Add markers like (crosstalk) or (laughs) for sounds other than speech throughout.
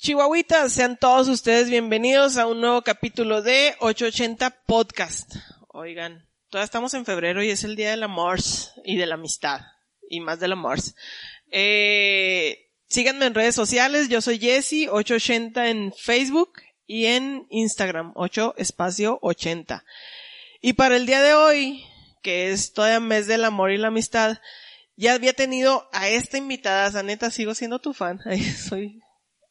Chihuahuitas, sean todos ustedes bienvenidos a un nuevo capítulo de 880 Podcast. Oigan, todavía estamos en febrero y es el día del amor y de la amistad. Y más del amor. Eh, síganme en redes sociales, yo soy Jesse, 880 en Facebook y en Instagram, 8 espacio 80. Y para el día de hoy, que es todavía mes del amor y la amistad, ya había tenido a esta invitada, neta, sigo siendo tu fan, (laughs) soy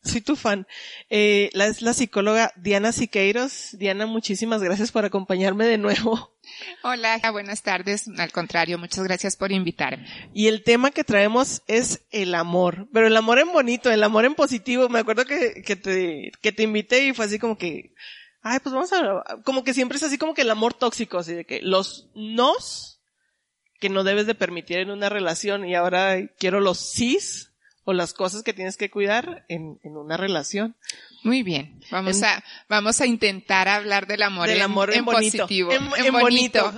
soy tu fan. Eh, la, es la psicóloga Diana Siqueiros. Diana, muchísimas gracias por acompañarme de nuevo. Hola, buenas tardes. Al contrario, muchas gracias por invitarme. Y el tema que traemos es el amor, pero el amor en bonito, el amor en positivo. Me acuerdo que, que te, que te invité y fue así como que, ay, pues vamos a, como que siempre es así como que el amor tóxico, así de que los nos que no debes de permitir en una relación y ahora quiero los sís o las cosas que tienes que cuidar en, en una relación. Muy bien, vamos a vamos a intentar hablar del amor, del amor en, positivo, en, bonito.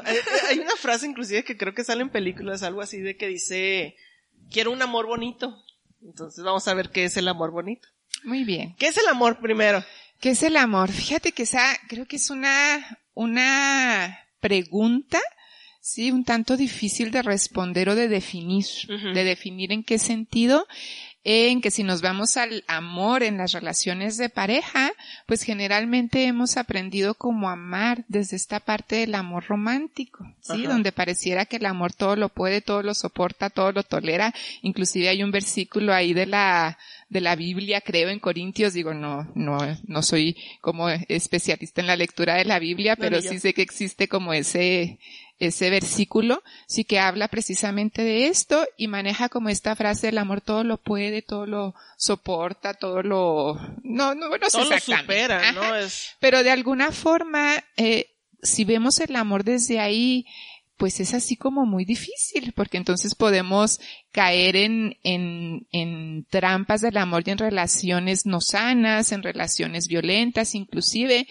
Hay una frase inclusive que creo que sale en películas, algo así de que dice, quiero un amor bonito. Entonces vamos a ver qué es el amor bonito. Muy bien. ¿Qué es el amor primero? ¿Qué es el amor? Fíjate que esa creo que es una una pregunta sí, un tanto difícil de responder o de definir, de definir en qué sentido, en que si nos vamos al amor en las relaciones de pareja, pues generalmente hemos aprendido como amar desde esta parte del amor romántico, ¿sí? Donde pareciera que el amor todo lo puede, todo lo soporta, todo lo tolera. Inclusive hay un versículo ahí de la, de la Biblia, creo en Corintios, digo, no, no, no soy como especialista en la lectura de la Biblia, pero sí sé que existe como ese, ese versículo sí que habla precisamente de esto y maneja como esta frase el amor todo lo puede, todo lo soporta, todo lo no no no todo lo supera, ¿no? Es... Pero de alguna forma eh, si vemos el amor desde ahí pues es así como muy difícil, porque entonces podemos caer en, en, en trampas del amor y en relaciones no sanas, en relaciones violentas inclusive.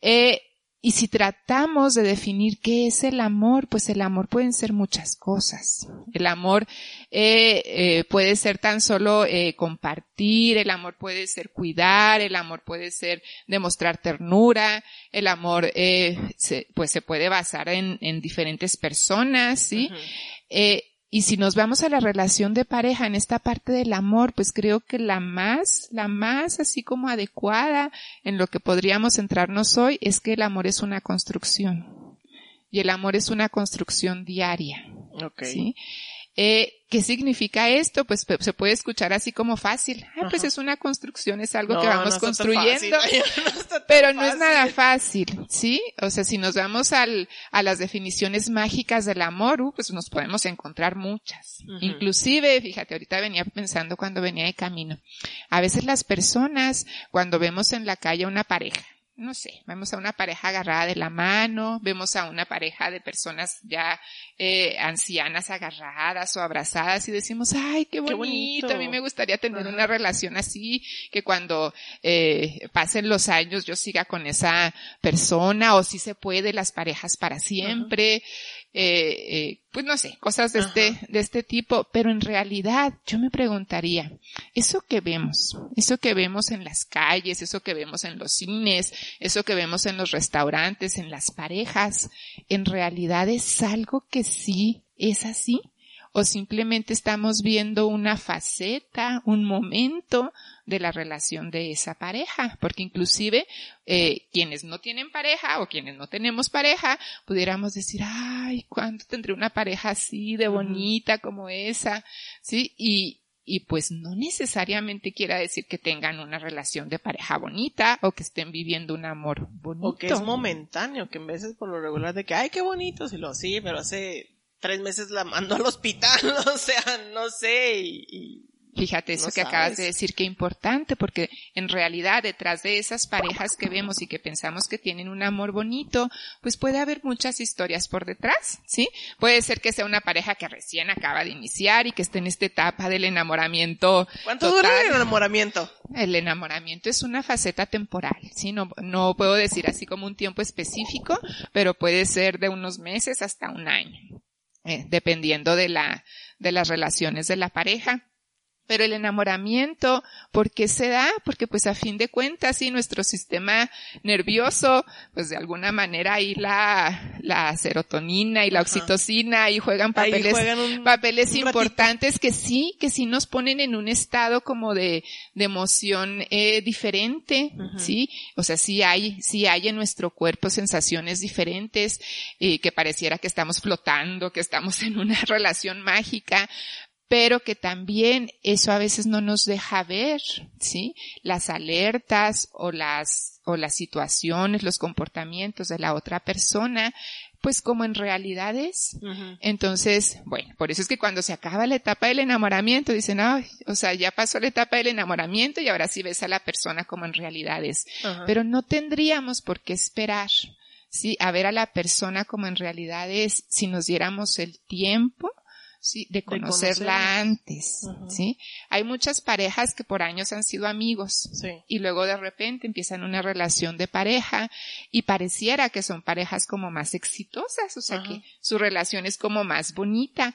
Eh, y si tratamos de definir qué es el amor, pues el amor pueden ser muchas cosas. El amor eh, eh, puede ser tan solo eh, compartir, el amor puede ser cuidar, el amor puede ser demostrar ternura, el amor se, pues se puede basar en, en diferentes personas, ¿sí? Y si nos vamos a la relación de pareja en esta parte del amor, pues creo que la más, la más así como adecuada en lo que podríamos centrarnos hoy es que el amor es una construcción. Y el amor es una construcción diaria. Okay. ¿sí? Eh, ¿Qué significa esto? Pues se puede escuchar así como fácil. Ah, pues es una construcción, es algo que vamos construyendo. (laughs) pero no es nada fácil, ¿sí? O sea, si nos vamos al, a las definiciones mágicas del amor, uh, pues nos podemos encontrar muchas. Inclusive, fíjate, ahorita venía pensando cuando venía de camino. A veces las personas, cuando vemos en la calle una pareja, no sé, vemos a una pareja agarrada de la mano, vemos a una pareja de personas ya eh, ancianas agarradas o abrazadas y decimos, ay, qué bonito, a mí me gustaría tener una relación así, que cuando eh, pasen los años yo siga con esa persona o si se puede las parejas para siempre. Eh, eh, pues no sé, cosas de este, de este tipo, pero en realidad yo me preguntaría, eso que vemos, eso que vemos en las calles, eso que vemos en los cines, eso que vemos en los restaurantes, en las parejas, en realidad es algo que sí es así o simplemente estamos viendo una faceta, un momento de la relación de esa pareja, porque inclusive eh, quienes no tienen pareja o quienes no tenemos pareja, pudiéramos decir, ay, ¿cuándo tendré una pareja así de bonita como esa? Sí, y, y pues no necesariamente quiera decir que tengan una relación de pareja bonita o que estén viviendo un amor bonito. O que es momentáneo, que en veces por lo regular de que, ay, qué bonito, si lo sí, pero hace tres meses la mando al hospital, (laughs) o sea, no sé, y, Fíjate eso que acabas de decir, que importante, porque en realidad detrás de esas parejas que vemos y que pensamos que tienen un amor bonito, pues puede haber muchas historias por detrás, ¿sí? Puede ser que sea una pareja que recién acaba de iniciar y que esté en esta etapa del enamoramiento. ¿Cuánto dura el enamoramiento? El enamoramiento es una faceta temporal, ¿sí? No, no puedo decir así como un tiempo específico, pero puede ser de unos meses hasta un año, eh, dependiendo de la, de las relaciones de la pareja. Pero el enamoramiento, ¿por qué se da? Porque pues a fin de cuentas, sí, nuestro sistema nervioso, pues de alguna manera ahí la, la serotonina y la oxitocina ahí juegan papeles, papeles importantes que sí, que sí nos ponen en un estado como de, de emoción eh, diferente, sí. O sea, sí hay, sí hay en nuestro cuerpo sensaciones diferentes, eh, que pareciera que estamos flotando, que estamos (laughs) en una relación mágica, pero que también eso a veces no nos deja ver, ¿sí? Las alertas o las, o las situaciones, los comportamientos de la otra persona, pues como en realidad es. Entonces, bueno, por eso es que cuando se acaba la etapa del enamoramiento, dicen, ay, o sea, ya pasó la etapa del enamoramiento y ahora sí ves a la persona como en realidad es. Pero no tendríamos por qué esperar, ¿sí? A ver a la persona como en realidad es si nos diéramos el tiempo ¿sí? De conocerla antes, ¿sí? Hay muchas parejas que por años han sido amigos y luego de repente empiezan una relación de pareja y pareciera que son parejas como más exitosas, o sea que su relación es como más bonita,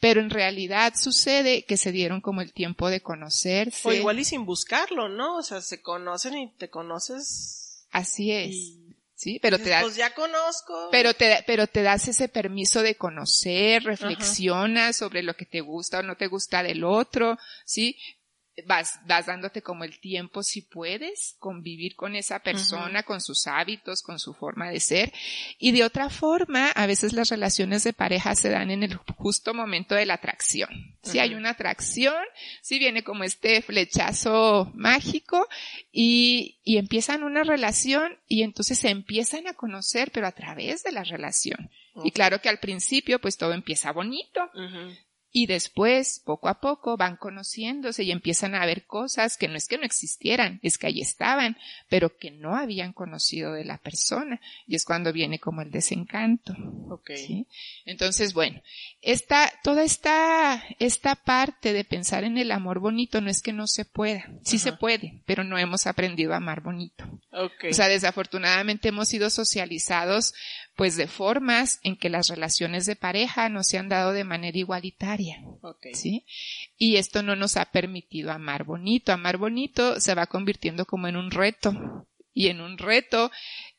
pero en realidad sucede que se dieron como el tiempo de conocerse. O igual y sin buscarlo, ¿no? O sea, se conocen y te conoces. Así es. ¿Sí? Pero te das, pues ya conozco. Pero te, pero te das ese permiso de conocer, reflexionas sobre lo que te gusta o no te gusta del otro, ¿sí? Vas, vas dándote como el tiempo si puedes convivir con esa persona, con sus hábitos, con su forma de ser. Y de otra forma, a veces las relaciones de pareja se dan en el justo momento de la atracción. Si hay una atracción, si viene como este flechazo mágico y, y empiezan una relación y entonces se empiezan a conocer, pero a través de la relación. Y claro que al principio pues todo empieza bonito, y después, poco a poco, van conociéndose y empiezan a ver cosas que no es que no existieran, es que ahí estaban, pero que no habían conocido de la persona. Y es cuando viene como el desencanto. Okay. Entonces, bueno, esta, toda esta, esta parte de pensar en el amor bonito no es que no se pueda. Sí se puede, pero no hemos aprendido a amar bonito. Okay. O sea, desafortunadamente hemos sido socializados pues de formas en que las relaciones de pareja no se han dado de manera igualitaria. ¿Sí? Y esto no nos ha permitido amar bonito. Amar bonito se va convirtiendo como en un reto. Y en un reto,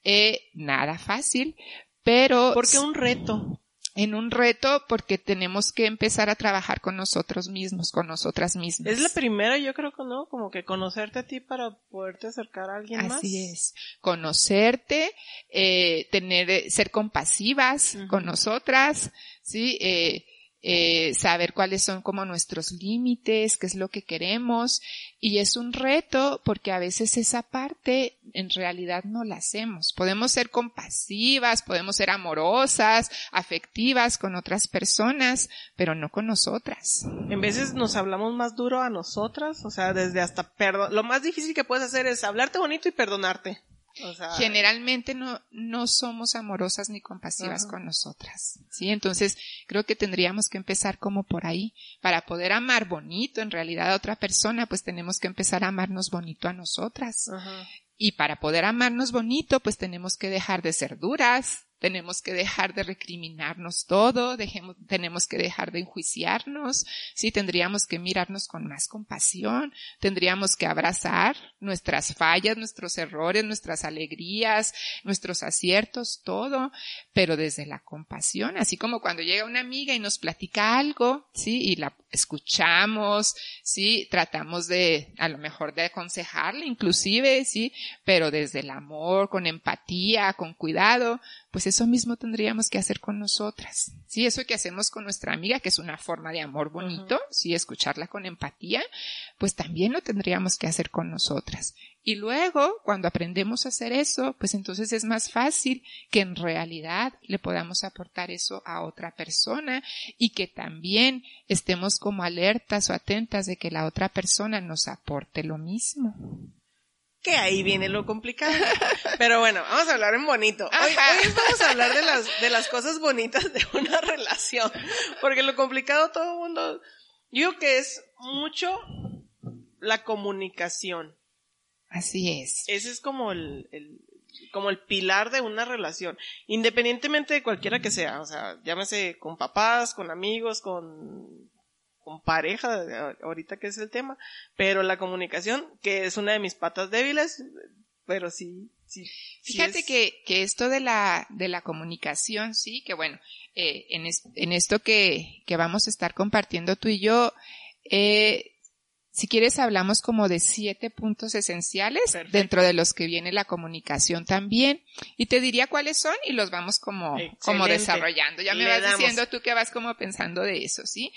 eh, nada fácil, pero... ¿Por qué un reto? En un reto porque tenemos que empezar a trabajar con nosotros mismos, con nosotras mismas. Es la primera, yo creo que no, como que conocerte a ti para poderte acercar a alguien Así más. Así es, conocerte, eh, tener, eh, ser compasivas con nosotras, sí, eh, eh, saber cuáles son como nuestros límites, qué es lo que queremos. Y es un reto porque a veces esa parte en realidad no la hacemos. Podemos ser compasivas, podemos ser amorosas, afectivas con otras personas, pero no con nosotras. En veces nos hablamos más duro a nosotras, o sea, desde hasta perdón. Lo más difícil que puedes hacer es hablarte bonito y perdonarte. Generalmente no, no somos amorosas ni compasivas con nosotras, ¿sí? Entonces, creo que tendríamos que empezar como por ahí. Para poder amar bonito en realidad a otra persona, pues tenemos que empezar a amarnos bonito a nosotras. Y para poder amarnos bonito, pues tenemos que dejar de ser duras, tenemos que dejar de recriminarnos todo, tenemos que dejar de enjuiciarnos, sí, tendríamos que mirarnos con más compasión, tendríamos que abrazar nuestras fallas, nuestros errores, nuestras alegrías, nuestros aciertos, todo, pero desde la compasión, así como cuando llega una amiga y nos platica algo, sí, y la escuchamos, sí, tratamos de, a lo mejor de aconsejarle inclusive, sí, pero desde el amor, con empatía, con cuidado, pues eso mismo tendríamos que hacer con nosotras. Sí, eso que hacemos con nuestra amiga, que es una forma de amor bonito, sí, escucharla con empatía, pues también lo tendríamos que hacer con nosotras. Y luego, cuando aprendemos a hacer eso, pues entonces es más fácil que en realidad le podamos aportar eso a otra persona y que también estemos como alertas o atentas de que la otra persona nos aporte lo mismo que ahí viene lo complicado. (laughs) Pero bueno, vamos a hablar en bonito. Hoy, vamos a hablar de las, de las cosas bonitas de una (laughs) relación. Porque lo complicado todo el mundo, yo que es mucho la comunicación. Así es. Ese es como el, el, como el pilar de una relación. Independientemente de cualquiera que sea. O sea, llámese con papás, con amigos, con con pareja, ahorita que es el tema, pero la comunicación, que es una de mis patas débiles, pero sí, sí. Fíjate que, que esto de la, de la comunicación, sí, que bueno, eh, en, en esto que, que vamos a estar compartiendo tú y yo, eh, si quieres hablamos como de siete puntos esenciales dentro de los que viene la comunicación también. Y te diría cuáles son y los vamos como como desarrollando. Ya me vas diciendo tú que vas como pensando de eso, ¿sí?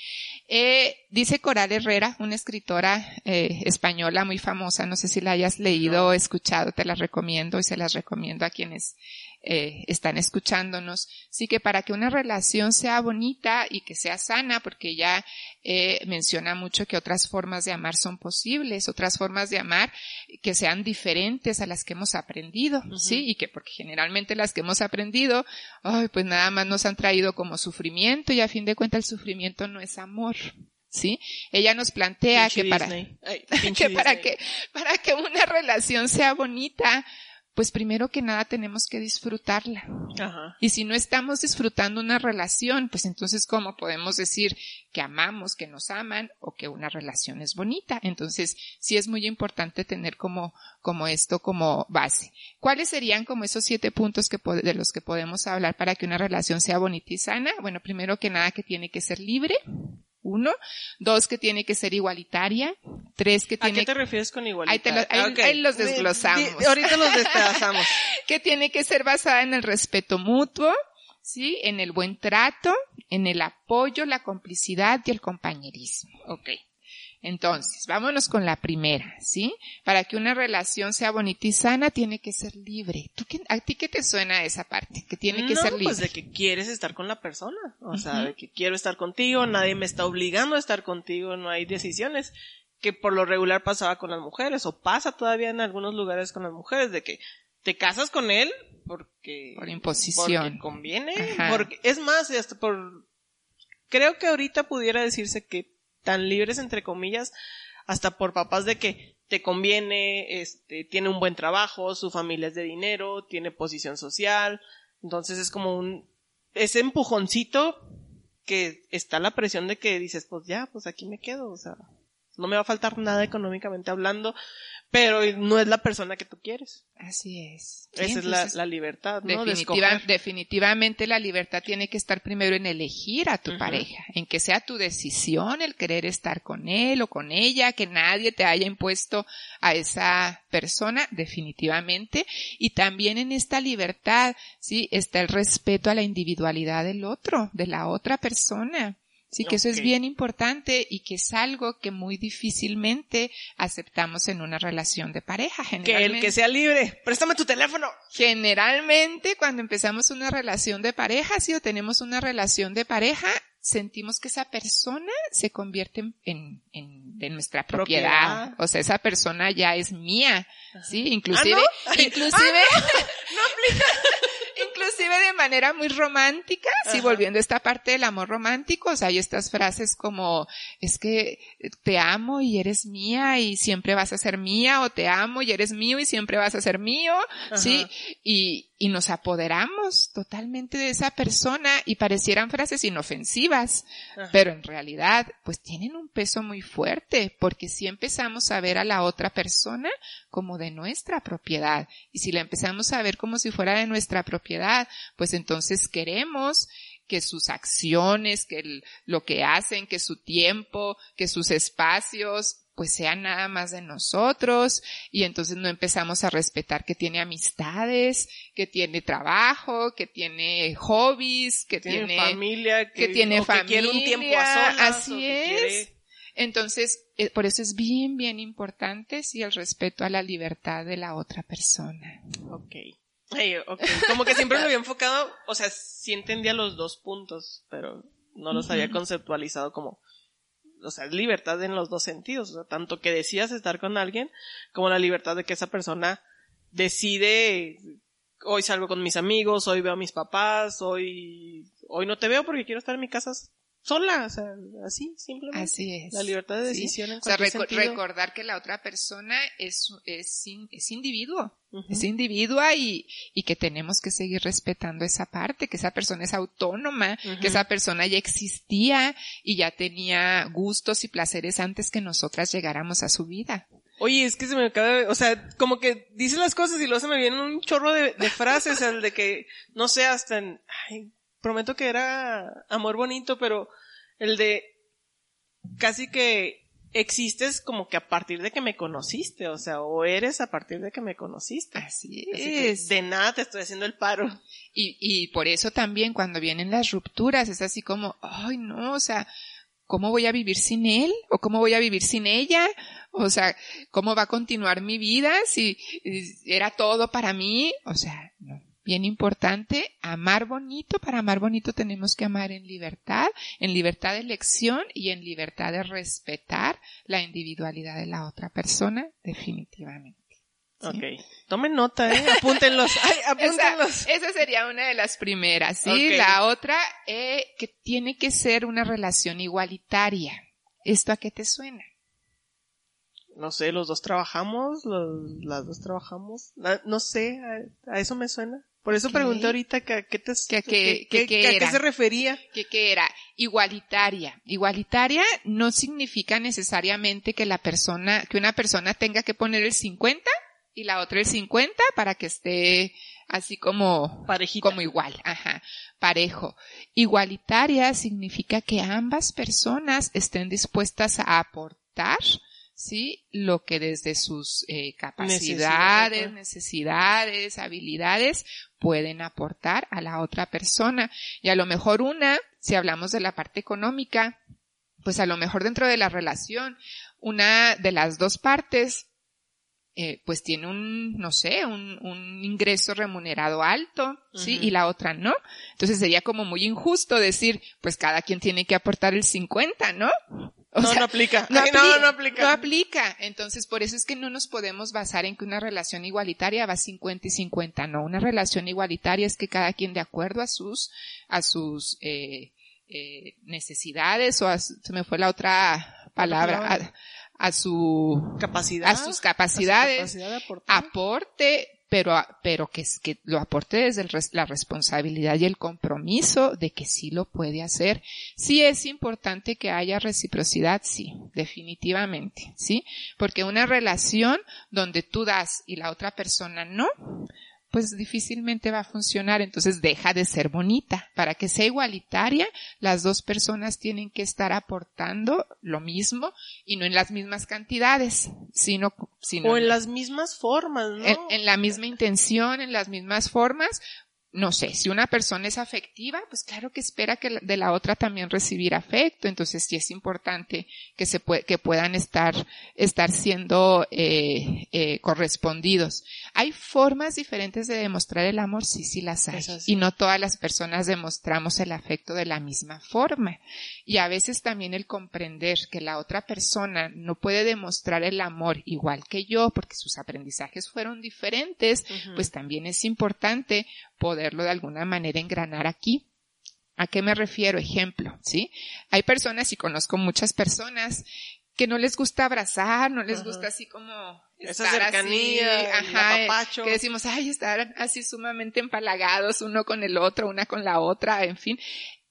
Eh, dice Coral Herrera, una escritora eh, española muy famosa, no sé si la hayas leído o escuchado, te la recomiendo y se las recomiendo a quienes eh, están escuchándonos. Sí que para que una relación sea bonita y que sea sana, porque ella eh, menciona mucho que otras formas de amar son posibles, otras formas de amar que sean diferentes a las que hemos aprendido, sí, y que porque generalmente las que hemos aprendido, ay, pues nada más nos han traído como sufrimiento y a fin de cuentas el sufrimiento no es amor. ¿sí? Ella nos plantea que para, (laughs) que para que, para que una relación sea bonita, pues primero que nada tenemos que disfrutarla. Y si no estamos disfrutando una relación, pues entonces ¿cómo podemos decir que amamos, que nos aman o que una relación es bonita? Entonces sí es muy importante tener como, como esto como base. ¿Cuáles serían como esos siete puntos que de los que podemos hablar para que una relación sea bonita y sana? Bueno, primero que nada que tiene que ser libre. Uno. Dos, que tiene que ser igualitaria. Tres, que tiene... ¿A qué te refieres con igualitaria? Ahí, los desglosamos. ahorita los despedazamos. (laughs) que tiene que ser basada en el respeto mutuo, ¿sí? En el buen trato, en el apoyo, la complicidad y el compañerismo. Ok. Entonces, vámonos con la primera, ¿sí? Para que una relación sea bonita y sana, tiene que ser libre. ¿Tú qué, ¿A ti qué te suena esa parte? Que tiene que ser libre. Pues de que quieres estar con la persona. O sea, de que quiero estar contigo, nadie me está obligando a estar contigo, no hay decisiones. Que por lo regular pasaba con las mujeres, o pasa todavía en algunos lugares con las mujeres, de que te casas con él porque. Por imposición. Porque conviene. Porque, es más, hasta por. Creo que ahorita pudiera decirse que tan libres entre comillas hasta por papás de que te conviene, este, tiene un buen trabajo, su familia es de dinero, tiene posición social, entonces es como un, ese empujoncito que está la presión de que dices, pues ya, pues aquí me quedo, o sea, no me va a faltar nada económicamente hablando, pero no es la persona que tú quieres. Así es. Esa es la, libertad, ¿no? definitivamente la libertad tiene que estar primero en elegir a tu pareja, en que sea tu decisión el querer estar con él o con ella, que nadie te haya impuesto a esa persona, definitivamente. Y también en esta libertad, sí, está el respeto a la individualidad del otro, de la otra persona. Sí, que eso es bien importante y que es algo que muy difícilmente aceptamos en una relación de pareja. Que el que sea libre, préstame tu teléfono. Generalmente cuando empezamos una relación de pareja, si o tenemos una relación de pareja, sentimos que esa persona se convierte en, en, en nuestra propiedad. O sea, esa persona ya es mía. Sí, inclusive, ¿Ah, (laughs) inclusive, ¿Ah, no? (laughs) no aplica (laughs) inclusive de manera muy romántica, sí, volviendo a esta parte del amor romántico, o sea, hay estas frases como, es que te amo y eres mía y siempre vas a ser mía, o te amo y eres mío y siempre vas a ser mío, sí, y, y nos apoderamos totalmente de esa persona y parecieran frases inofensivas, pero en realidad pues tienen un peso muy fuerte porque si empezamos a ver a la otra persona como de nuestra propiedad y si la empezamos a ver como si fuera de nuestra propiedad, pues entonces queremos que sus acciones, que lo que hacen, que su tiempo, que sus espacios, pues sean nada más de nosotros y entonces no empezamos a respetar que tiene amistades, que tiene trabajo, que tiene hobbies, que tiene, familia, que, tiene familia, quiere un tiempo a solas, así es. Entonces, eh, por eso es bien, bien importante, sí, el respeto a la libertad de la otra persona. Ok. Como que siempre lo había enfocado, o sea, sí entendía los dos puntos, pero no los había conceptualizado como, o sea, libertad en los dos sentidos, o sea, tanto que decías estar con alguien, como la libertad de que esa persona decide, hoy salgo con mis amigos, hoy veo a mis papás, hoy, hoy no te veo porque quiero estar en mi casa sola, o sea, así, simplemente. Así es. La libertad de decisión en O sea, recordar que la otra persona es, es, es individuo, es individua y, y que tenemos que seguir respetando esa parte, que esa persona es autónoma, que esa persona ya existía y ya tenía gustos y placeres antes que nosotras llegáramos a su vida. Oye, es que se me acaba de, o sea, como que dice las cosas y luego se me vienen un chorro de, de frases, el de que, no sé, hasta en, ay, prometo que era amor bonito, pero el de casi que existes como que a partir de que me conociste, o sea, o eres a partir de que me conociste. Así es. de nada te estoy haciendo el paro. Y, y por eso también cuando vienen las rupturas es así como, ay no, o sea, ¿cómo voy a vivir sin él? ¿O cómo voy a vivir sin ella? O sea, ¿cómo va a continuar mi vida si era todo para mí? O sea, no bien importante, amar bonito. Para amar bonito tenemos que amar en libertad, en libertad de elección y en libertad de respetar la individualidad de la otra persona, definitivamente. Ok. Tomen nota, eh. Apúntenlos. Ay, (laughs) apúntenlos. Esa, sería una de las primeras, ¿sí? La otra, eh, que tiene que ser una relación igualitaria. ¿Esto a qué te suena? No sé, los dos trabajamos, los, las dos trabajamos. Ah, no, sé, a, eso me suena. Por eso pregunté ahorita que, a qué te, que, que, qué se refería. Que, qué era igualitaria. Igualitaria no significa necesariamente que la persona, que una persona tenga que poner el 50 y la otra el 50 para que esté así como, como igual, ajá, parejo. Igualitaria significa que ambas personas estén dispuestas a aportar ¿sí? Lo que desde sus eh, capacidades, necesidades, habilidades pueden aportar a la otra persona. Y a lo mejor una, si hablamos de la parte económica, pues a lo mejor dentro de la relación, una de las dos partes eh, pues tiene un, no sé, un, un ingreso remunerado alto, ¿sí? Y la otra no. Entonces sería como muy injusto decir, pues cada quien tiene que aportar el 50, ¿no? no, no aplica. No, no, no, aplica. No aplica. Entonces, por eso es que no nos podemos basar en que una relación igualitaria va 50 y 50. No, una relación igualitaria es que cada quien de acuerdo a sus, a sus, eh, eh, necesidades o a, se me fue la otra palabra, a, su capacidad, a sus capacidades, aporte pero, pero que, que lo aporte desde la responsabilidad y el compromiso de que sí lo puede hacer. Sí es importante que haya reciprocidad, sí, definitivamente, sí, porque una relación donde tú das y la otra persona no, pues difícilmente va a funcionar, entonces deja de ser bonita. Para que sea igualitaria, las dos personas tienen que estar aportando lo mismo y no en las mismas cantidades, sino, sino o en las mismas formas, ¿no? en la misma intención, en las mismas formas, no sé, si una persona es afectiva, pues claro que espera que de la otra también recibir afecto, entonces sí es importante que se que puedan estar, estar siendo eh, eh, correspondidos. Hay formas diferentes de demostrar el amor, sí, sí las hay, y no todas las personas demostramos el afecto de la misma forma. Y a veces también el comprender que la otra persona no puede demostrar el amor igual que yo, porque sus aprendizajes fueron diferentes, pues también es importante poderlo de alguna manera engranar aquí. ¿A qué me refiero? Ejemplo, ¿sí? Hay personas, y conozco muchas personas, que no les gusta abrazar, no les gusta así como esa cercanía, ajá, que decimos, ay, estar así sumamente empalagados uno con el otro, una con la otra, en fin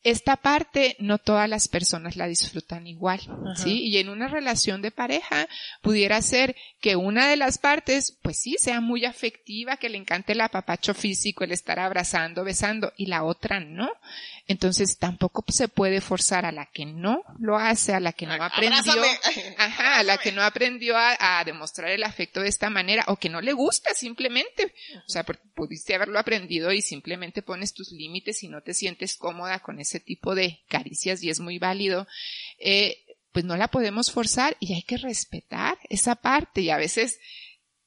esta parte no todas las personas la disfrutan igual, ¿sí? Y en una relación de pareja pudiera ser que una de las partes, pues sí, sea muy afectiva, que le encante el apapacho físico, el estar abrazando, besando, y la otra no. Entonces tampoco se puede forzar a la que no lo hace, a la que no aprendió, ajá, a la que no aprendió a, demostrar el afecto de esta manera, o que no le gusta simplemente. O sea, pudiste haberlo aprendido y simplemente pones tus límites y no te sientes cómoda con ese tipo de caricias y es muy válido. Eh, pues no la podemos forzar y hay que respetar esa parte y a veces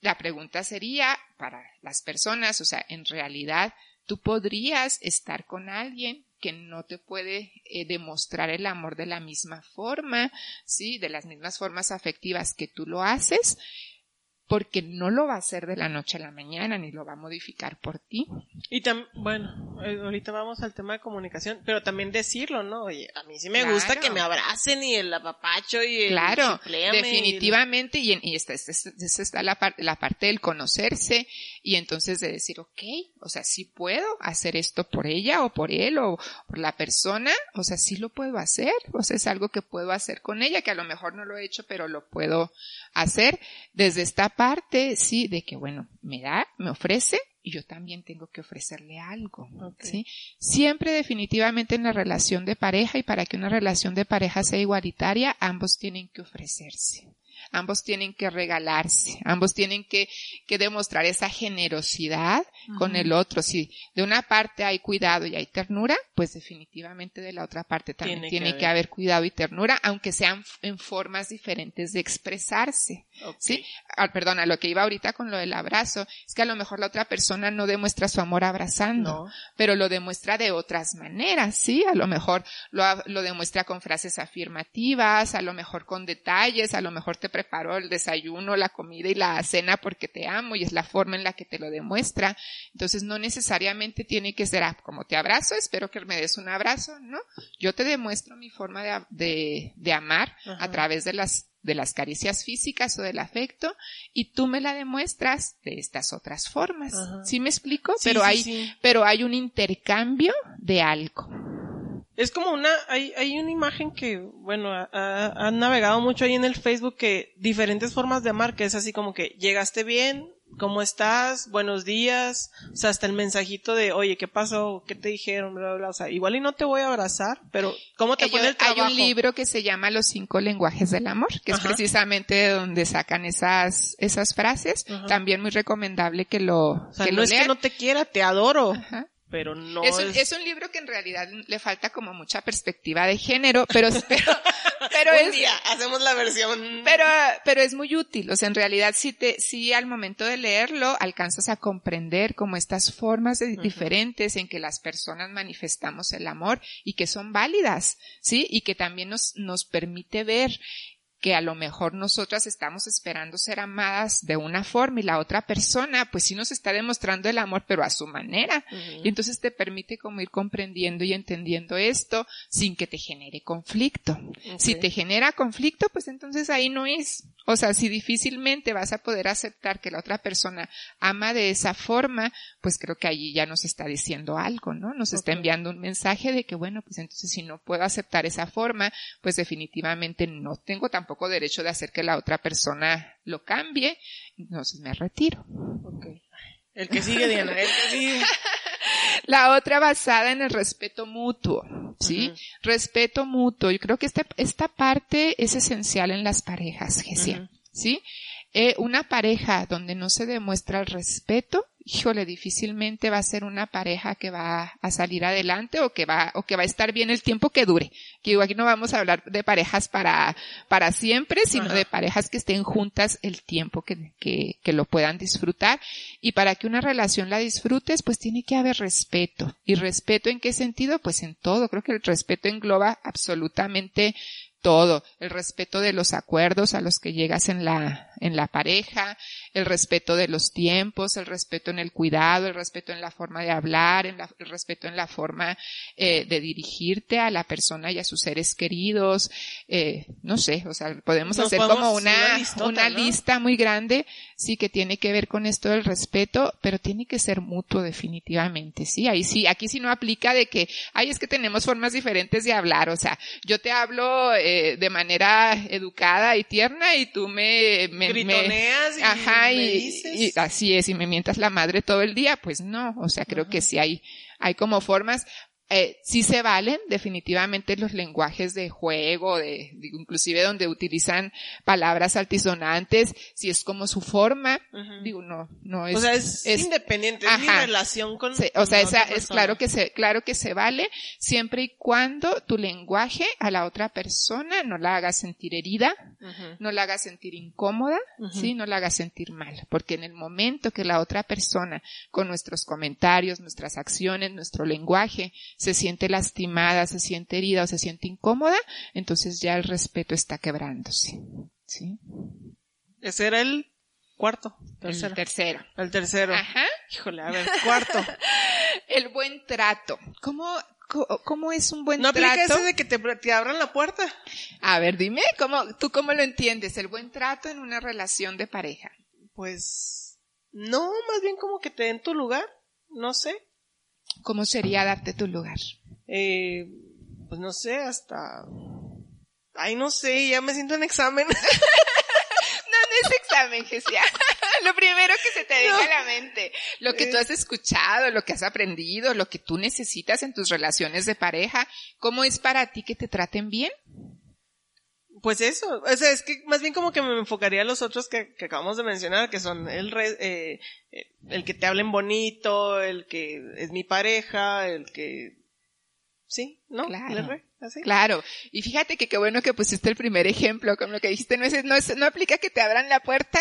la pregunta sería para las personas, o sea, en realidad tú podrías estar con alguien que no te puede eh, demostrar el amor de la misma forma, sí, de las mismas formas afectivas que tú lo haces, porque no lo va a hacer de la noche a la mañana ni lo va a modificar por ti. Y también, bueno, eh, ahorita vamos al tema de comunicación, pero también decirlo, ¿no? Oye, a mí sí me gusta que me abracen y el apapacho y el Claro, definitivamente, y, y esta, esta, está la, parte la parte del conocerse y entonces de decir, ok, o sea, sí puedo hacer esto por ella o por él o por la persona, o sea, sí lo puedo hacer, o sea, es algo que puedo hacer con ella, que a lo mejor no lo he hecho, pero lo puedo hacer desde esta parte, sí, de que bueno, me da, me ofrece y yo también tengo que ofrecerle algo, ¿sí? Siempre definitivamente en la relación de pareja y para que una relación de pareja sea igualitaria, ambos tienen que ofrecerse ambos tienen que regalarse, ambos tienen que, que demostrar esa generosidad con el otro. Si de una parte hay cuidado y hay ternura, pues definitivamente de la otra parte también tiene, que, haber. cuidado y ternura, aunque sean en formas diferentes de expresarse. ¿Sí? Ah, perdón, a lo que iba ahorita con lo del abrazo, es que a lo mejor la otra persona no demuestra su amor abrazando, pero lo demuestra de otras maneras, ¿sí? A lo mejor lo, lo demuestra con frases afirmativas, a lo mejor con detalles, a lo mejor te preparo el desayuno, la comida y la cena porque te amo y es la forma en la que te lo demuestra. Entonces no necesariamente tiene que ser, ah, como te abrazo, espero que me des un abrazo, ¿no? Yo te demuestro mi forma de, de, amar a través de las de las caricias físicas o del afecto y tú me la demuestras de estas otras formas. ¿Sí me explico? pero hay pero hay un intercambio de algo. Es como una, hay, hay una imagen que, bueno, han navegado mucho ahí en el Facebook que diferentes formas de amar, que es así como que llegaste bien, ¿cómo estás? Buenos días, o sea, hasta el mensajito de, oye, ¿qué pasó? ¿Qué te dijeron? Bla, bla, O sea, igual y no te voy a abrazar, pero ¿cómo te pone el trabajo? Hay un libro que se llama Los cinco lenguajes del amor, que es precisamente de donde sacan esas, esas frases. También muy recomendable que lo, o sea, no es que no te quiera, te adoro. Ajá pero no es un, es... un libro que en realidad le falta como mucha perspectiva de género, pero, pero, (laughs) pero un Día hacemos la versión. Pero, pero es muy útil. O sea, en realidad si te, si al momento de leerlo alcanzas a comprender como estas formas de, diferentes en que las personas manifestamos el amor y que son válidas, ¿sí? Y que también nos, nos permite ver que a lo mejor nosotras estamos esperando ser amadas de una forma y la otra persona pues sí nos está demostrando el amor pero a su manera y entonces te permite como ir comprendiendo y entendiendo esto sin que te genere conflicto. Si te genera conflicto pues entonces ahí no es. O sea, si difícilmente vas a poder aceptar que la otra persona ama de esa forma pues creo que allí ya nos está diciendo algo, ¿no? Nos está enviando un mensaje de que bueno pues entonces si no puedo aceptar esa forma pues definitivamente no tengo tampoco derecho de hacer que la otra persona lo cambie, entonces me retiro. El que sigue, Diana, el que sigue. (laughs) La otra basada en el respeto mutuo, ¿sí? Respeto mutuo. Yo creo que esta, esta parte es esencial en las parejas, Gesia, ¿sí? Eh, una pareja donde no se demuestra el respeto híjole, difícilmente va a ser una pareja que va a salir adelante o que va, o que va a estar bien el tiempo que dure. Que aquí no vamos a hablar de parejas para, para siempre, sino de parejas que estén juntas el tiempo que, que, que lo puedan disfrutar. Y para que una relación la disfrutes, pues tiene que haber respeto. ¿Y respeto en qué sentido? Pues en todo. Creo que el respeto engloba absolutamente todo, el respeto de los acuerdos a los que llegas en la, en la pareja, el respeto de los tiempos, el respeto en el cuidado, el respeto en la forma de hablar, el respeto en la forma eh, de dirigirte a la persona y a sus seres queridos, eh, no sé, o sea, podemos hacer como una, una, lista muy grande, sí, que tiene que ver con esto del respeto, pero tiene que ser mutuo definitivamente, sí, ahí sí, aquí sí no aplica de que, ay, es que tenemos formas diferentes de hablar, o sea, yo te hablo eh, de manera educada y tierna y tú me, me, Gritoneas y ajá, y, así es, y me mientas la madre todo el día, pues no, o sea, creo que sí hay, hay como formas, eh, sí se valen definitivamente los lenguajes de juego, de, inclusive donde utilizan palabras altisonantes, si es como su forma, digo, no, no es. O sea, es, independiente, es mi relación con. o sea, esa, es claro que se, claro que se vale, siempre y cuando tu lenguaje a la otra persona no la haga sentir herida, no la haga sentir incómoda, sí, no la haga sentir mal, porque en el momento que la otra persona, con nuestros comentarios, nuestras acciones, nuestro lenguaje, se siente lastimada, se siente herida o se siente incómoda, entonces ya el respeto está quebrándose. ¿Sí? Ese era el cuarto. Tercero. El tercero. El tercero. Ajá. Híjole, a ver, cuarto. (laughs) el buen trato. ¿Cómo, cómo es un buen trato? No aplica de que te, te, abran la puerta. A ver, dime, ¿cómo, ¿tú cómo lo entiendes? El buen trato en una relación de pareja. Pues, no, más bien como que te den tu lugar. No sé. ¿Cómo sería darte tu lugar? Eh, pues no sé, hasta... Ay, no sé, ya me siento en examen. (laughs) no, no es examen, Gesia. (laughs) lo primero que se te deja a la mente. Lo que tú has escuchado, lo que has aprendido, lo que tú necesitas en tus relaciones de pareja. ¿Cómo es para ti que te traten bien? Pues eso, o sea, es que más bien como que me enfocaría a los otros que, acabamos de mencionar, que son el, eh, el que te hablen bonito, el que es mi pareja, el que... Sí, ¿no? Claro. Claro. Y fíjate que qué bueno que pusiste el primer ejemplo, como lo que dijiste, no, es, no, es, no aplica que te abran la puerta,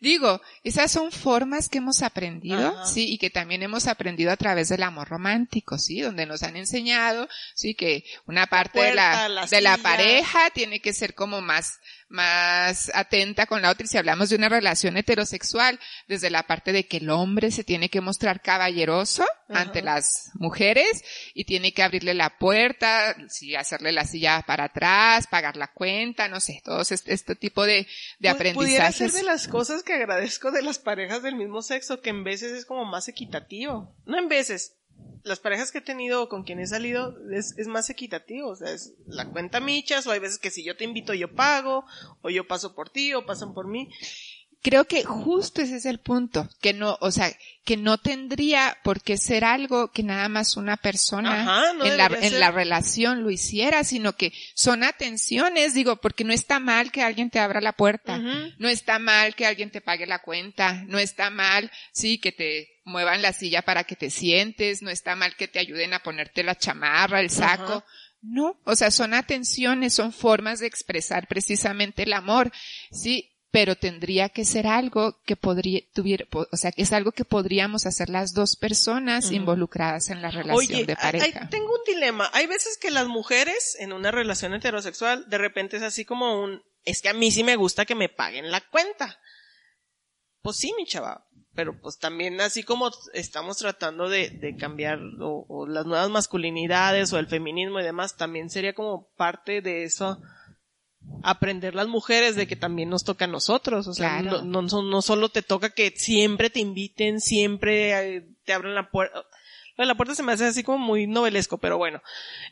Digo, esas son formas que hemos aprendido, sí, y que también hemos aprendido a través del amor romántico, sí, donde nos han enseñado, sí, que una parte de la, de la pareja tiene que ser como más, más atenta con la otra y si hablamos de una relación heterosexual, desde la parte de que el hombre se tiene que mostrar caballeroso ante las mujeres y tiene que abrirle la puerta, sí, hacerle la silla para atrás, pagar la cuenta, no sé, todo este, este tipo de, de aprendizajes. Pudiera ser de las cosas que agradezco de las parejas del mismo sexo, que en veces es como más equitativo. No en veces, las parejas que he tenido con quien he salido es, es, más equitativo, o sea, es la cuenta michas, o hay veces que si yo te invito yo pago, o yo paso por ti, o pasan por mí creo que justo ese es el punto, que no, o sea, que no tendría por qué ser algo que nada más una persona en, la, en la relación lo hiciera, sino que son atenciones, digo, porque no está mal que alguien te abra la puerta, no está mal que alguien te pague la cuenta, no está mal, sí, que te muevan la silla para que te sientes, no está mal que te ayuden a ponerte la chamarra, el saco, No, o sea, son atenciones, son formas de expresar precisamente el amor. Sí, pero tendría que ser algo que podría, tuviera, o sea, que es algo que podríamos hacer las dos personas involucradas en la relación de pareja. tengo un dilema. Hay veces que las mujeres en una relación heterosexual, de repente es así como un, es que a mí sí me gusta que me paguen la cuenta. Pues sí, mi chava. Pero pues también así como estamos tratando de, de cambiar o, o las nuevas masculinidades o el feminismo y demás, también sería como parte de eso aprender las mujeres de que también nos toca a nosotros. O sea, no, no, solo te toca que siempre te inviten, siempre eh, te abran la puerta. La puerta se me hace así como muy novelesco, pero bueno.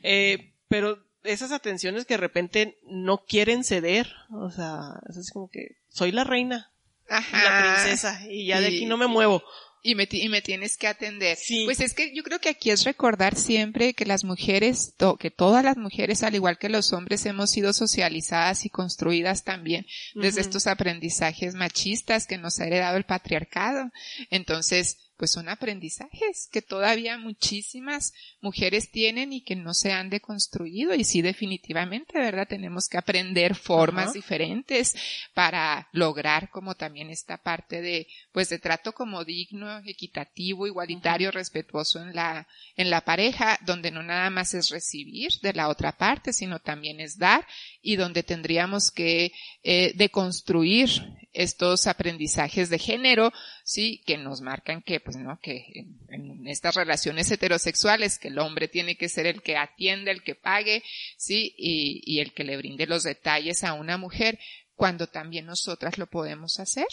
Eh, pero esas atenciones que de repente no quieren ceder, o sea, es así como que soy la reina, la princesa, y ya de aquí no me muevo y me, y me tienes que atender. Pues es que yo creo que aquí es recordar siempre que las mujeres, que todas las mujeres, al igual que los hombres, hemos sido socializadas y construidas también desde estos aprendizajes machistas que nos ha heredado el patriarcado. Entonces, pues son aprendizajes que todavía muchísimas mujeres tienen y que no se han deconstruido. Y sí definitivamente, ¿verdad? Tenemos que aprender formas diferentes para lograr como también esta parte de pues de trato como digno, equitativo, igualitario, respetuoso en la en la pareja, donde no nada más es recibir de la otra parte, sino también es dar y donde tendríamos que eh, deconstruir estos aprendizajes de género, sí, que nos marcan que, pues, no, que en, estas relaciones heterosexuales, que el hombre tiene que ser el que atiende, el que pague, sí, y, y el que le brinde los detalles a una mujer, cuando también nosotras lo podemos hacer.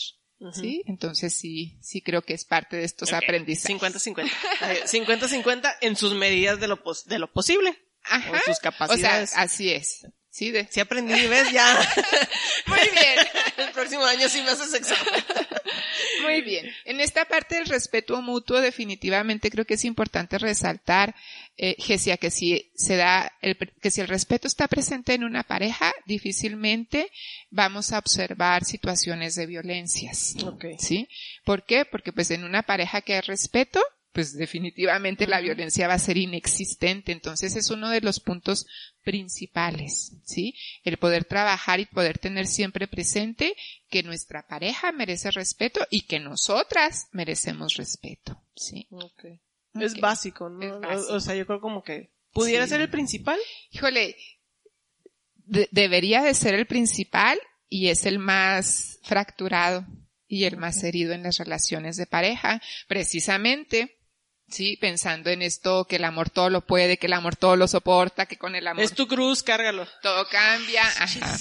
¿Sí? Entonces sí, sí creo que es parte de estos aprendizajes. 50-50. 50-50 en sus medidas de lo, de lo posible. Ajá. sus capacidades. O sea, así es. Sí, de... sí aprendí, ¿ves? Ya. (laughs) Muy bien. El próximo año sí me haces examen. (laughs) Muy bien. En esta parte del respeto mutuo, definitivamente creo que es importante resaltar, eh, Gesia, que si se da, el, que si el respeto está presente en una pareja, difícilmente vamos a observar situaciones de violencias. Okay. ¿Sí? ¿Por qué? Porque pues en una pareja que hay respeto, pues definitivamente la violencia va a ser inexistente. Entonces es uno de los puntos principales, ¿sí? El poder trabajar y poder tener siempre presente que nuestra pareja merece respeto y que nosotras merecemos respeto, ¿sí? Okay. Es básico, ¿no? O, sea, yo creo como que pudiera ser el principal. Híjole, debería de ser el principal y es el más fracturado y el más herido en las relaciones de pareja, precisamente Sí, pensando en esto, que el amor todo lo puede, que el amor todo lo soporta, que con el amor. Es tu cruz, cárgalo. Todo cambia. Ajá.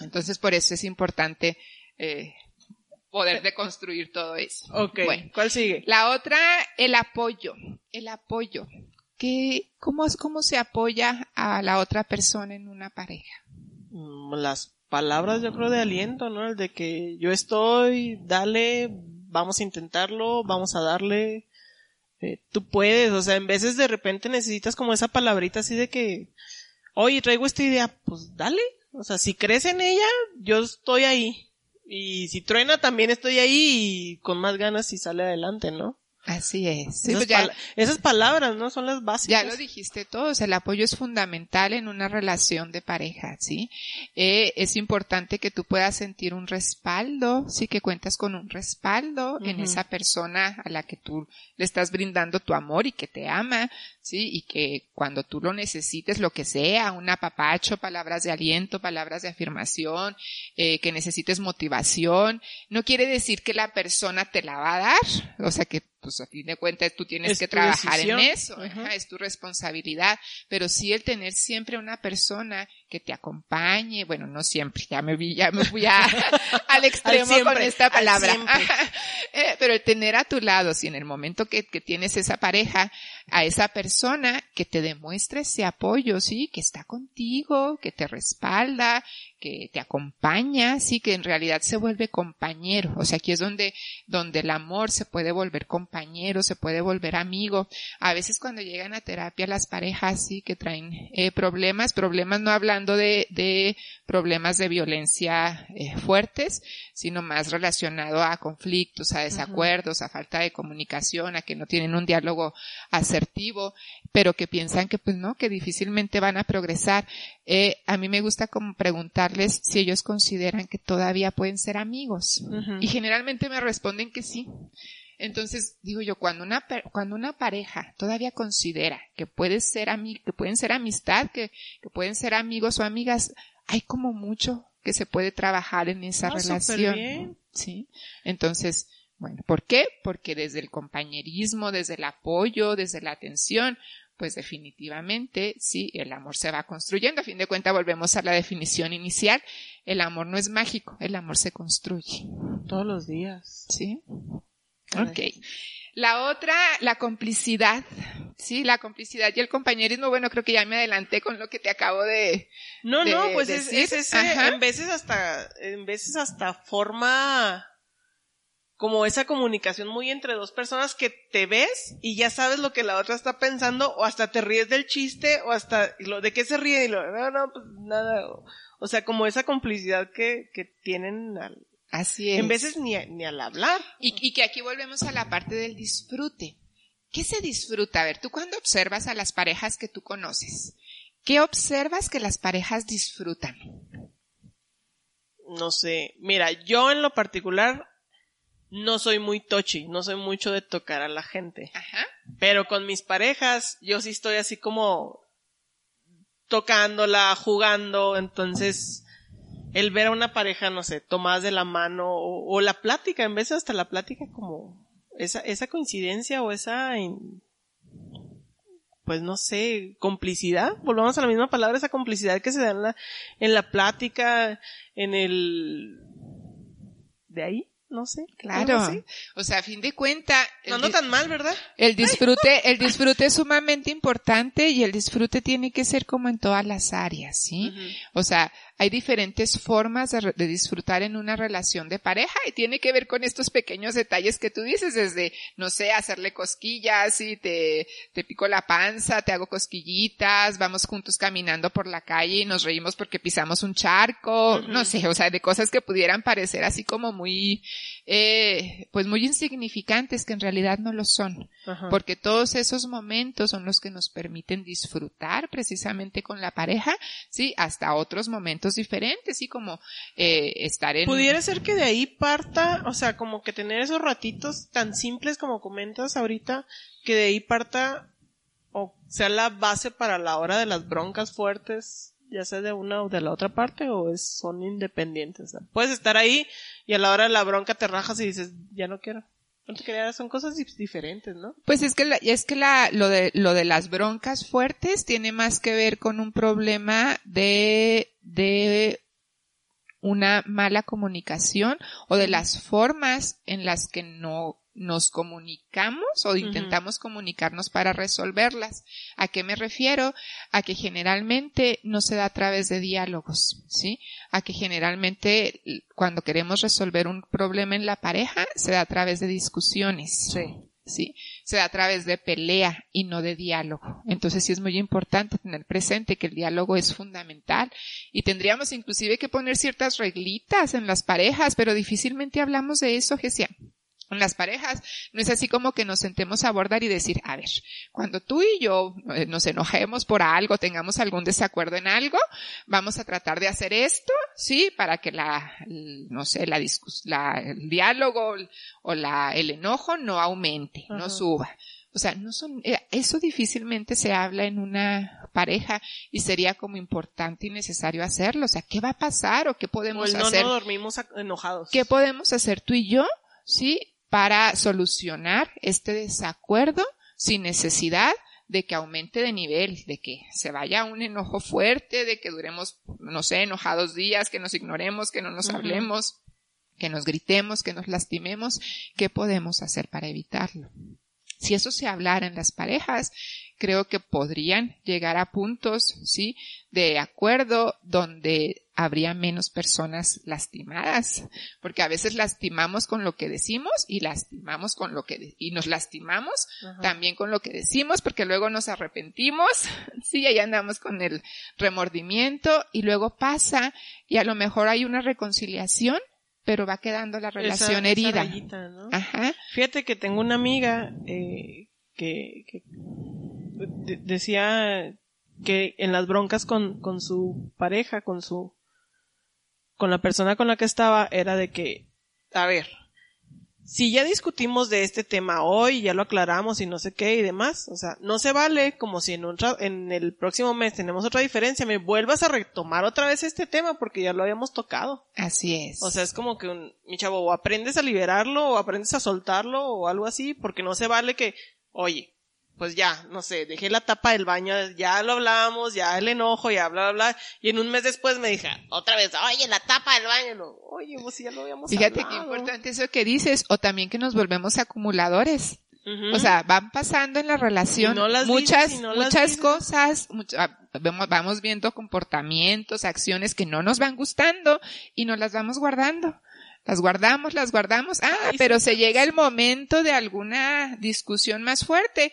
Entonces por eso es importante eh, poder deconstruir todo eso. Ok. ¿Cuál sigue? La otra, el apoyo. El apoyo. ¿Qué, cómo, ¿Cómo se apoya a la otra persona en una pareja? Mm, las palabras, yo creo, de aliento, ¿no? El de que yo estoy, dale, vamos a intentarlo, vamos a darle, eh, tú puedes, o sea, en veces de repente necesitas como esa palabrita así de que, oye, traigo esta idea, pues dale, o sea, si crees en ella, yo estoy ahí. Y si truena, también estoy ahí y con más ganas si sale adelante, ¿no? Así es. esas, esas, palabras, ¿no? Son las básicas. Ya lo dijiste todos, el apoyo es fundamental en una relación de pareja, ¿sí? Eh, es importante que tú puedas sentir un respaldo, sí, que cuentas con un respaldo en esa persona a la que tú le estás brindando tu amor y que te ama, ¿sí? Y que cuando tú lo necesites, lo que sea, un apapacho, palabras de aliento, palabras de afirmación, eh, que necesites motivación, no quiere decir que la persona te la va a dar, o sea que pues a fin de cuentas tú tienes que trabajar en eso, es tu responsabilidad, pero sí el tener siempre una persona que te acompañe, bueno, no siempre, ya me vi, ya me fui (laughs) al extremo con esta palabra, (laughs) eh, pero el tener a tu lado, si en el momento que, que tienes esa pareja, a esa persona que te demuestre ese apoyo, sí, que está contigo, que te respalda, que te acompaña, sí, que en realidad se vuelve compañero. O sea, aquí es donde, donde el amor se puede volver compañero, se puede volver amigo. A veces cuando llegan a terapia las parejas, sí, que traen eh, problemas, problemas no hablando de, de problemas de violencia eh, fuertes, sino más relacionado a conflictos, a desacuerdos, a falta de comunicación, a que no tienen un diálogo asertivo, pero que piensan que pues no, que difícilmente van a progresar. Eh, a mí me gusta como preguntarles si ellos consideran que todavía pueden ser amigos. Y generalmente me responden que sí. Entonces, digo yo, cuando una, cuando una pareja todavía considera que puede ser que pueden ser amistad, que, que pueden ser amigos o amigas, hay como mucho que se puede trabajar en esa ah, relación. Sí. Entonces, bueno, ¿por qué? Porque desde el compañerismo, desde el apoyo, desde la atención, pues definitivamente sí, el amor se va construyendo. A fin de cuentas volvemos a la definición inicial. El amor no es mágico, el amor se construye. Todos los días. Sí. Ok. La otra, la complicidad. Sí, la complicidad y el compañerismo. Bueno, creo que ya me adelanté con lo que te acabo de. No, no, pues es, ese, en veces hasta, en veces hasta forma como esa comunicación muy entre dos personas que te ves y ya sabes lo que la otra está pensando o hasta te ríes del chiste o hasta lo de qué se ríe y lo, no, no, pues nada. O, sea, como esa complicidad que, que tienen al, Así es. En veces ni, ni al hablar. Y, y que aquí volvemos a la parte del disfrute. ¿Qué se disfruta? A ver, tú cuando observas a las parejas que tú conoces, ¿qué observas que las parejas disfrutan? No sé. Mira, yo en lo particular no soy muy tochi, no soy mucho de tocar a la gente. Ajá. Pero con mis parejas, yo sí estoy así como tocándola, jugando, entonces el ver a una pareja, no sé, tomadas de la mano o, la plática, en vez de hasta la plática como esa, esa coincidencia o esa, pues no sé, complicidad, volvamos a la misma palabra, esa complicidad que se da en la, en la plática, en el, de ahí, no sé. Claro. O sea, a fin de cuenta. No, no tan mal, ¿verdad? El disfrute, el disfrute es sumamente importante y el disfrute tiene que ser como en todas las áreas, ¿sí? O sea, hay diferentes formas de, disfrutar en una relación de pareja y tiene que ver con estos pequeños detalles que tú dices, desde, no sé, hacerle cosquillas y te, te pico la panza, te hago cosquillitas, vamos juntos caminando por la calle y nos reímos porque pisamos un charco, no sé, o sea, de cosas que pudieran parecer así como muy, eh, pues muy insignificantes que en realidad no lo son, porque todos esos momentos son los que nos permiten disfrutar precisamente con la pareja, sí, hasta otros momentos diferentes, y como eh, estar en... Pudiera ser que de ahí parta, o sea, como que tener esos ratitos tan simples como comentas ahorita, que de ahí parta o sea la base para la hora de las broncas fuertes, ya sea de una o de la otra parte, o es, son independientes. puedes estar ahí y a la hora de la bronca te rajas y dices, ya no quiero. Son cosas diferentes, ¿no? Pues es que la, es que la, lo de, lo de las broncas fuertes tiene más que ver con un problema de de una mala comunicación o de las formas en las que no nos comunicamos o intentamos comunicarnos para resolverlas. ¿A qué me refiero? A que generalmente no se da a través de diálogos, ¿sí? A que generalmente cuando queremos resolver un problema en la pareja se da a través de discusiones. Sí. ¿sí? Se da a través de pelea y no de diálogo. Entonces sí es muy importante tener presente que el diálogo es fundamental y tendríamos inclusive que poner ciertas reglitas en las parejas, pero difícilmente hablamos de eso, Gesia con las parejas, no es así como que nos sentemos a abordar y decir, a ver, cuando tú y yo eh, nos enojemos por algo, tengamos algún desacuerdo en algo, vamos a tratar de hacer esto, sí, para que la, no sé, la la, el diálogo o la, el enojo no aumente, no suba. O sea, no son, eh, eso difícilmente se habla en una pareja y sería como importante y necesario hacerlo. O sea, ¿qué va a pasar o qué podemos no, hacer? No dormimos enojados. ¿Qué podemos hacer tú y yo? Sí, para solucionar este desacuerdo sin necesidad de que aumente de nivel, de que se vaya un enojo fuerte, de que duremos, no sé, enojados días, que nos ignoremos, que no nos hablemos, que nos gritemos, que nos lastimemos, ¿qué podemos hacer para evitarlo? Si eso se hablara en las parejas, creo que podrían llegar a puntos, sí, de acuerdo donde habría menos personas lastimadas, porque a veces lastimamos con lo que decimos y lastimamos con lo que y nos lastimamos también con lo que decimos, porque luego nos arrepentimos, (laughs) sí, ahí andamos con el remordimiento y luego pasa y a lo mejor hay una reconciliación, pero va quedando la relación herida. Ajá. Fíjate que tengo una amiga eh, que, que decía que en las broncas con, con su pareja, con su, con la persona con la que estaba, era de que, a ver, si ya discutimos de este tema hoy, ya lo aclaramos y no sé qué y demás, o sea, no se vale como si en, en el próximo mes tenemos otra diferencia, me vuelvas a retomar otra vez este tema porque ya lo habíamos tocado. Así es. O sea, es como que un, mi chavo, o aprendes a liberarlo o aprendes a soltarlo o algo así, porque no se vale que, oye, pues ya, no sé, dejé la tapa del baño, ya lo hablábamos, ya el enojo, ya bla, bla, bla, y en un mes después me dije, otra vez, oye, la tapa del baño, oye, pues ya lo habíamos Fíjate qué importante eso que dices, o también que nos volvemos acumuladores. O sea, van pasando en la relación muchas, muchas cosas, vamos viendo comportamientos, acciones que no nos van gustando y nos las vamos guardando. Las guardamos, las guardamos, ah, pero se llega el momento de alguna discusión más fuerte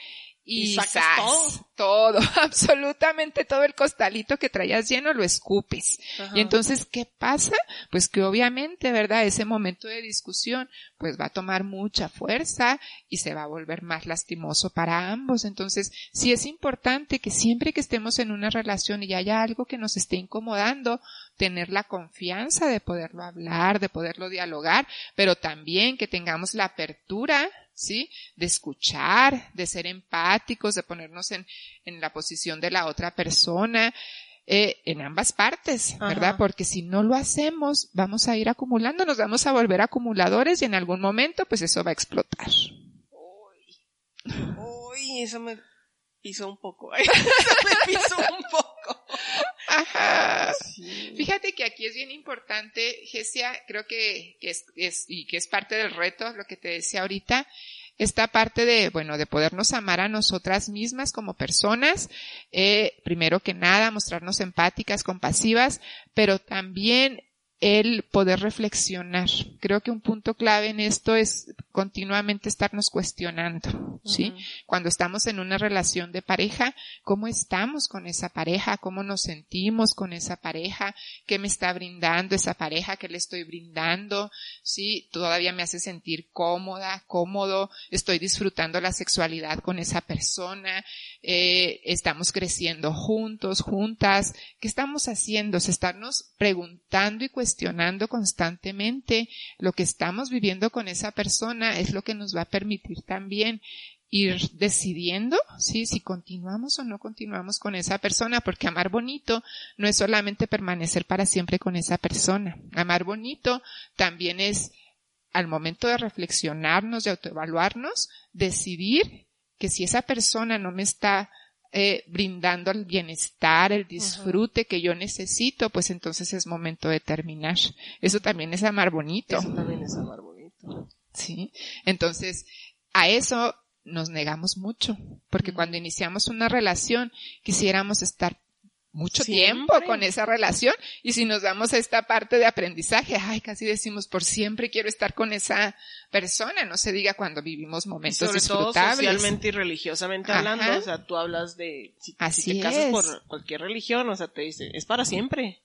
y, sacas todo. todo. (laughs) absolutamente todo el costalito que traías lleno lo escupes. Y entonces, ¿qué pasa? Pues que obviamente, ¿verdad? Ese momento de discusión, pues va a tomar mucha fuerza y se va a volver más lastimoso para ambos. Entonces, sí es importante que siempre que estemos en una relación y haya algo que nos esté incomodando, tener la confianza de poderlo hablar, de poderlo dialogar, pero también que tengamos la apertura ¿sí? De escuchar, de ser empáticos, de ponernos en, en la posición de la otra persona, eh, en ambas partes, ¿verdad? Porque si no lo hacemos, vamos a ir acumulando, nos vamos a volver acumuladores y en algún momento, pues eso va a explotar. Uy, eso me pisó un poco. (laughs) (laughs) eso me pisó un poco. Ajá. Fíjate que aquí es bien importante, Gesia, creo que, que es, es, y que es parte del reto, lo que te decía ahorita, esta parte de, bueno, de podernos amar a nosotras mismas como personas, eh, primero que nada, mostrarnos empáticas, compasivas, pero también el poder reflexionar. Creo que un punto clave en esto es continuamente estarnos cuestionando, ¿sí? Cuando estamos en una relación de pareja, ¿cómo estamos con esa pareja? ¿Cómo nos sentimos con esa pareja? ¿Qué me está brindando esa pareja? ¿Qué le estoy brindando? ¿Sí? Todavía me hace sentir cómoda, cómodo, estoy disfrutando la sexualidad con esa persona, eh, estamos creciendo juntos, juntas, ¿qué estamos haciendo? estarnos preguntando y cuestionando constantemente lo que estamos viviendo con esa persona es lo que nos va a permitir también ir decidiendo, sí, si continuamos o no continuamos con esa persona, porque amar bonito no es solamente permanecer para siempre con esa persona. Amar bonito también es al momento de reflexionarnos, de autoevaluarnos, decidir que si esa persona no me está eh, brindando el bienestar, el disfrute que yo necesito, pues entonces es momento de terminar. Eso también es amar bonito. Eso también es amar bonito. Sí. Entonces, a eso nos negamos mucho, porque cuando iniciamos una relación quisiéramos estar mucho tiempo con esa relación y si nos damos a esta parte de aprendizaje, ay, casi decimos por siempre quiero estar con esa persona, no se diga cuando vivimos momentos sobre disfrutables. Todo socialmente y religiosamente hablando, o sea, tú hablas de si, Así te casas por cualquier religión, o sea, te dice, es para siempre.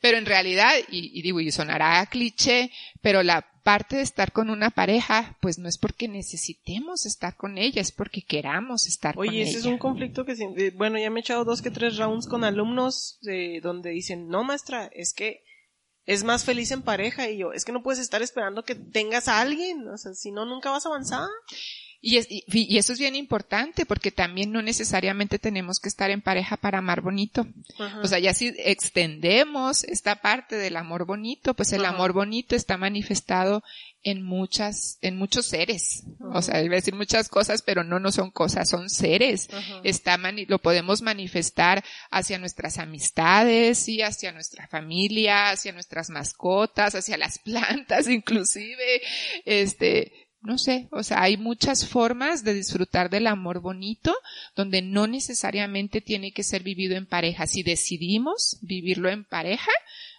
Pero en realidad, y, y digo, y sonará cliché, pero la parte de estar con una pareja, pues no es porque necesitemos estar con ella, es porque queramos estar con ella. Oye, ese es un conflicto que, eh, bueno, ya me he echado dos que tres rounds con alumnos de, donde dicen, no maestra, es que es más feliz en pareja y yo, es que no puedes estar esperando que tengas a alguien, o sea, si no, nunca vas a avanzar. Y, es, y, eso es bien importante porque también no necesariamente tenemos que estar en pareja para amar bonito. O sea, ya si extendemos esta parte del amor bonito, pues el amor bonito está manifestado en muchas, en muchos seres. O sea, iba a decir muchas cosas, pero no, no son cosas, son seres. Está lo podemos manifestar hacia nuestras amistades, y hacia nuestra familia, hacia nuestras mascotas, hacia las (laughs) plantas inclusive, este, no sé, o sea, hay muchas formas de disfrutar del amor bonito donde no necesariamente tiene que ser vivido en pareja. Si decidimos vivirlo en pareja,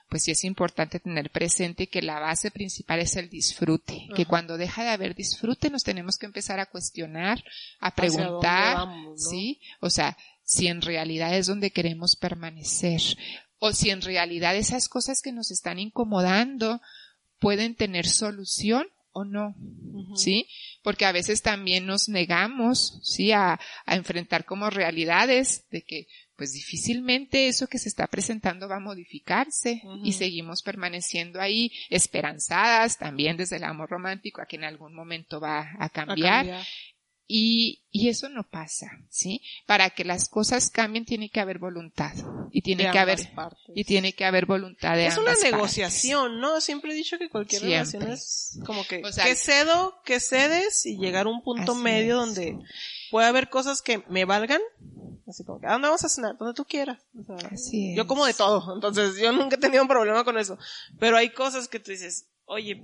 pues sí es importante tener presente que la base principal es el disfrute, que cuando deja de haber disfrute nos tenemos que empezar a cuestionar, a preguntar, ¿sí? O sea, si en realidad es donde queremos permanecer o si en realidad esas cosas que nos están incomodando pueden tener solución o no, ¿sí? Porque a veces también nos negamos, ¿sí? A, a, enfrentar como realidades de que, pues difícilmente eso que se está presentando va a modificarse y seguimos permaneciendo ahí esperanzadas también desde el amor romántico a que en algún momento va a cambiar. Y, y eso no pasa, ¿sí? Para que las cosas cambien tiene que haber voluntad. Y tiene que haber, y tiene que haber voluntad de Es una negociación, ¿no? Siempre he dicho que cualquier relación es como que, que cedo, que cedes y llegar a un punto medio donde puede haber cosas que me valgan. Así como que, ¿a dónde vamos a cenar? Donde tú quieras. así Yo como de todo, entonces yo nunca he tenido un problema con eso. Pero hay cosas que tú dices, oye,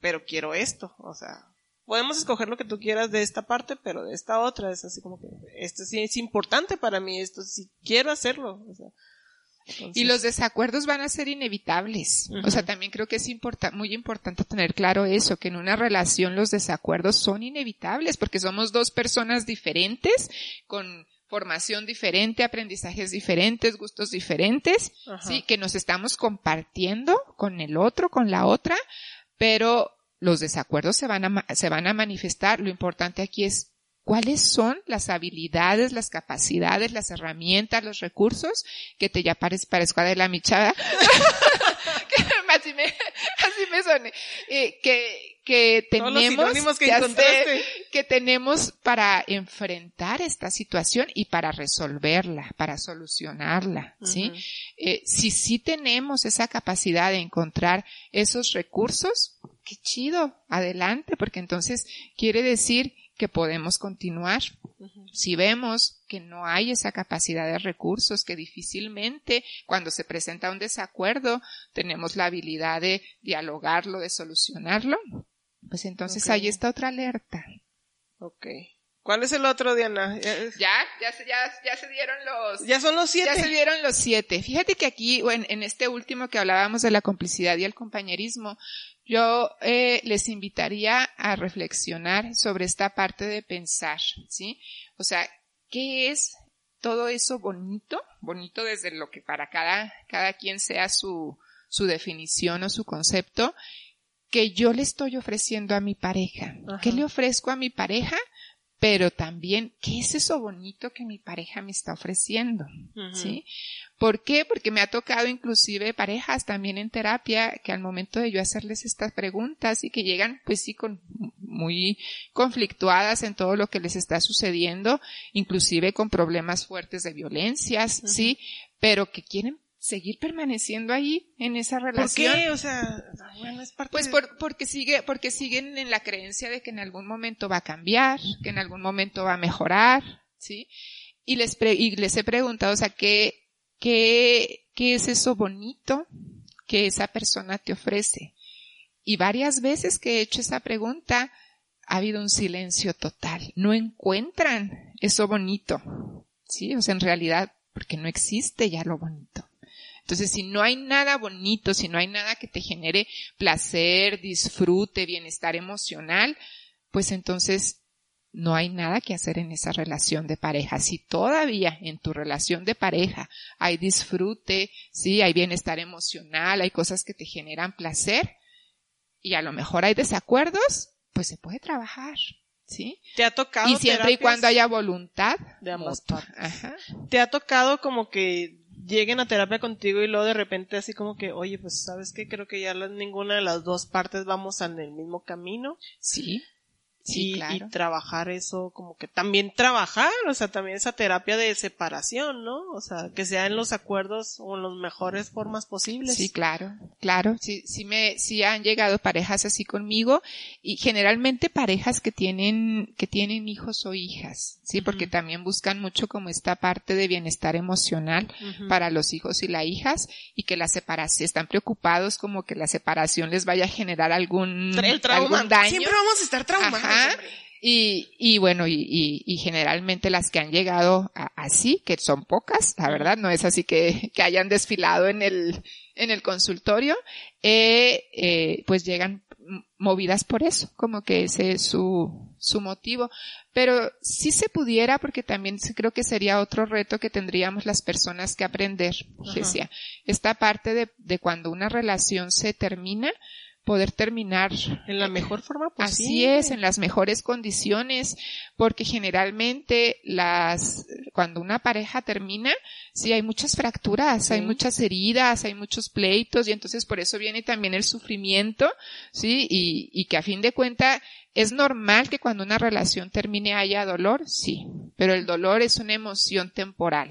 pero quiero esto, o sea, podemos escoger lo que tú quieras de esta parte, pero de esta otra es así como que esto sí es importante para mí, esto sí quiero hacerlo. Y los desacuerdos van a ser inevitables. O sea, también creo que es muy importante tener claro eso, que en una relación los desacuerdos son inevitables porque somos dos personas diferentes con formación diferente, aprendizajes diferentes, gustos diferentes, sí, que nos estamos compartiendo con el otro, con la otra, pero los desacuerdos se van a, se van a manifestar. Lo importante aquí es cuáles son las habilidades, las capacidades, las herramientas, los recursos que te ya parezca de la michada. (laughs) Así me soné. Eh, que, que tenemos que, hacer, que tenemos para enfrentar esta situación y para resolverla, para solucionarla, ¿sí? eh, si sí tenemos esa capacidad de encontrar esos recursos, qué chido, adelante, porque entonces quiere decir que podemos continuar. Si vemos que no hay esa capacidad de recursos, que difícilmente cuando se presenta un desacuerdo tenemos la habilidad de dialogarlo, de solucionarlo, pues entonces ahí está otra alerta. Ok. ¿Cuál es el otro, Diana? Ya, ya, ya, ya se dieron los... Ya son los siete. Ya se dieron los siete. Fíjate que aquí, en, en este último que hablábamos de la complicidad y el compañerismo, yo eh, les invitaría a reflexionar sobre esta parte de pensar, ¿sí? O sea, ¿qué es todo eso bonito? Bonito desde lo que para cada, cada quien sea su, su definición o su concepto, que yo le estoy ofreciendo a mi pareja. ¿Qué le ofrezco a mi pareja? Pero también, ¿qué es eso bonito que mi pareja me está ofreciendo? ¿Sí? ¿Por qué? Porque me ha tocado inclusive parejas también en terapia que al momento de yo hacerles estas preguntas y que llegan pues sí con muy conflictuadas en todo lo que les está sucediendo, inclusive con problemas fuertes de violencias, ¿sí? Pero que quieren seguir permaneciendo ahí en esa relación. ¿Por qué? O sea, bueno, es parte Pues porque sigue, porque siguen en la creencia de que en algún momento va a cambiar, que en algún momento va a mejorar, ¿sí? Y les y les he preguntado, o sea, ¿qué, qué, qué es eso bonito que esa persona te ofrece? Y varias veces que he hecho esa pregunta, ha habido un silencio total. No encuentran eso bonito. Sí, o sea, en realidad, porque no existe ya lo bonito. Entonces, si no hay nada bonito, si no hay nada que te genere placer, disfrute, bienestar emocional, pues entonces no hay nada que hacer en esa relación de pareja. Si todavía en tu relación de pareja hay disfrute, sí, hay bienestar emocional, hay cosas que te generan placer y a lo mejor hay desacuerdos, pues se puede trabajar. ¿Sí? ¿Te ha tocado? Y siempre y cuando haya voluntad. De ambas partes. Ajá. ¿Te ha tocado como que lleguen a terapia contigo y luego de repente así como que, oye, pues sabes que creo que ya ninguna de las dos partes vamos en el mismo camino. Sí y, trabajar eso, como que también trabajar, o sea, también esa terapia de separación, ¿no? O sea, que sea en los acuerdos o en las mejores formas posibles. Sí, claro, claro, sí, sí me, sí han llegado parejas así conmigo y generalmente parejas que tienen, que tienen hijos o hijas, sí, porque también buscan mucho como esta parte de bienestar emocional para los hijos y las hijas y que la separación, están preocupados como que la separación les vaya a generar algún, algún daño. Siempre vamos a estar traumados. Y, y bueno, y, y, generalmente las que han llegado así, que son pocas, la verdad, no es así que, (laughs) que hayan desfilado en el, en el consultorio, eh, eh, pues llegan movidas por eso, como que ese es su, su motivo. Pero si se pudiera, porque también creo que sería otro reto que tendríamos las personas que aprender, decía, esta parte de, de cuando una relación se termina, poder terminar en la mejor forma posible. Así es, en las mejores condiciones, porque generalmente las cuando una pareja termina, sí hay muchas fracturas, hay muchas heridas, hay muchos pleitos y entonces por eso viene también el sufrimiento, sí, y, y que a fin de cuenta es normal que cuando una relación termine haya dolor, sí, pero el dolor es una emoción temporal.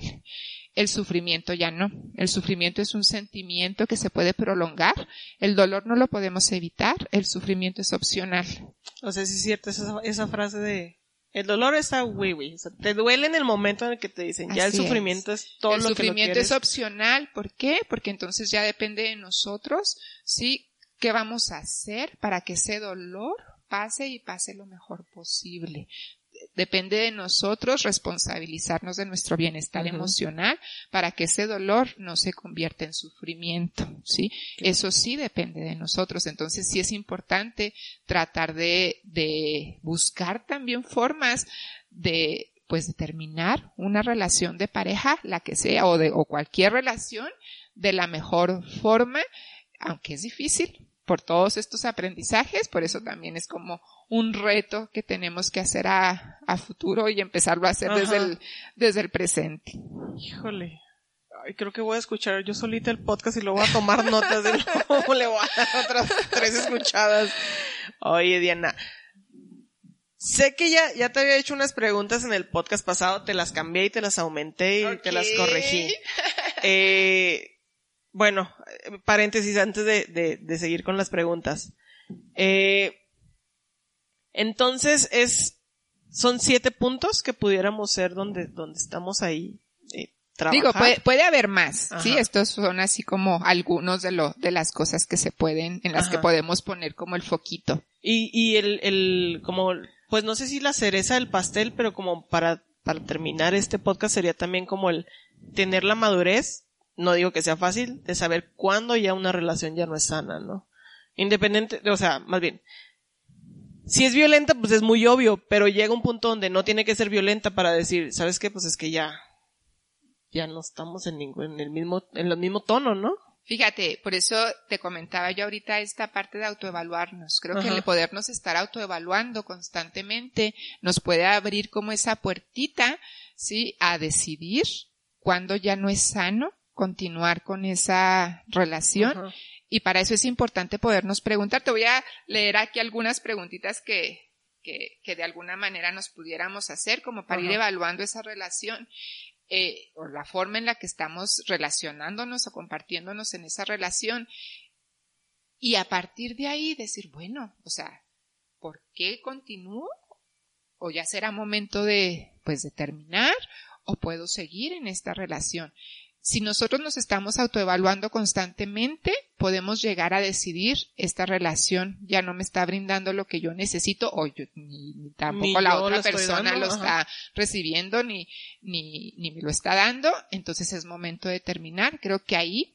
El sufrimiento ya no. El sufrimiento es un sentimiento que se puede prolongar. El dolor no lo podemos evitar. El sufrimiento es opcional. O sea, sí es cierto esa, esa frase de el dolor está. O sea, te duele en el momento en el que te dicen. Ya el sufrimiento es, todo lo que El sufrimiento es opcional. ¿Por qué? Porque entonces ya depende de nosotros, sí, qué vamos a hacer para que ese dolor pase y pase lo mejor posible depende de nosotros responsabilizarnos de nuestro bienestar emocional para que ese dolor no se convierta en sufrimiento, ¿sí? Eso sí depende de nosotros. Entonces sí es importante tratar de, de buscar también formas de pues determinar una relación de pareja, la que sea, o de, o cualquier relación, de la mejor forma, aunque es difícil, por todos estos aprendizajes, por eso también es como un reto que tenemos que hacer a, a futuro y empezarlo a hacer desde el, desde el presente. Híjole. Ay, creo que voy a escuchar yo solita el podcast y lo voy a tomar notas de (laughs) luego le voy a dar otras tres escuchadas. Oye, Diana. Sé que ya, ya te había hecho unas preguntas en el podcast pasado, te las cambié y te las aumenté y te las corregí. Eh, bueno, paréntesis antes de, de, de seguir con las preguntas. Eh, entonces es, son siete puntos que pudiéramos ser donde, donde estamos ahí Digo, puede, puede haber más, sí, estos son así como algunos de lo, de las cosas que se pueden, en las que podemos poner como el foquito. Y, y el, el, como, pues no sé si la cereza del pastel, pero como para, para terminar este podcast sería también como el tener la madurez, no digo que sea fácil, de saber cuándo ya una relación ya no es sana, ¿no? Independiente, o sea, más bien, si es violenta, pues es muy obvio, pero llega un punto donde no tiene que ser violenta para decir, ¿sabes qué? Pues es que ya, ya no estamos en ningún, en el mismo, en el mismo tono, ¿no? Fíjate, por eso te comentaba yo ahorita esta parte de autoevaluarnos. Creo que el podernos estar autoevaluando constantemente nos puede abrir como esa puertita, ¿sí? A decidir cuándo ya no es sano continuar con esa relación. Y para eso es importante podernos preguntar. Te voy a leer aquí algunas preguntitas que, que, que de alguna manera nos pudiéramos hacer como para ir evaluando esa relación eh, o la forma en la que estamos relacionándonos o compartiéndonos en esa relación. Y a partir de ahí decir, bueno, o sea, ¿por qué continúo? O ya será momento de, pues, de terminar, o puedo seguir en esta relación si nosotros nos estamos autoevaluando constantemente, podemos llegar a decidir esta relación ya no me está brindando lo que yo necesito o yo, ni, tampoco la otra persona lo está recibiendo ni, ni, ni me lo está dando. Entonces es momento de terminar. Creo que ahí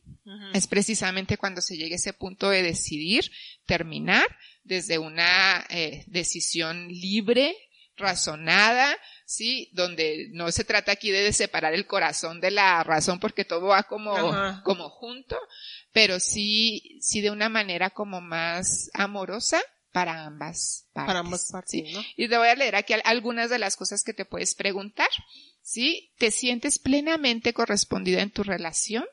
es precisamente cuando se llegue a ese punto de decidir terminar desde una eh, decisión libre, razonada, ¿sí? Donde no se trata aquí de separar el corazón de la razón porque todo va como, como junto, pero sí, sí de una manera como más amorosa para ambas partes. Para ambas partes, ¿no? Y te voy a leer aquí algunas de las cosas que te puedes preguntar, ¿sí? ¿Te sientes plenamente correspondida en tu relación?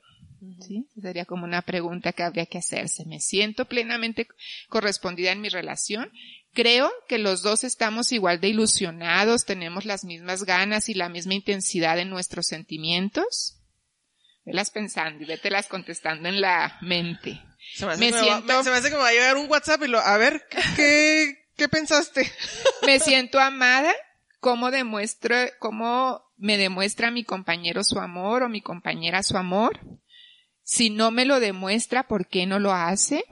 ¿Sí? Sería como una pregunta que habría que hacerse. ¿Me siento plenamente correspondida en mi relación? Creo que los dos estamos igual de ilusionados, tenemos las mismas ganas y la misma intensidad en nuestros sentimientos. Velas pensando y vételas contestando en la mente. Se me, hace siento... se me hace que me va a llegar un WhatsApp y lo, a ver, ¿qué, qué pensaste? me siento amada, cómo demuestro, cómo me demuestra mi compañero su amor o mi compañera su amor. Si no me lo demuestra, ¿por qué no lo hace?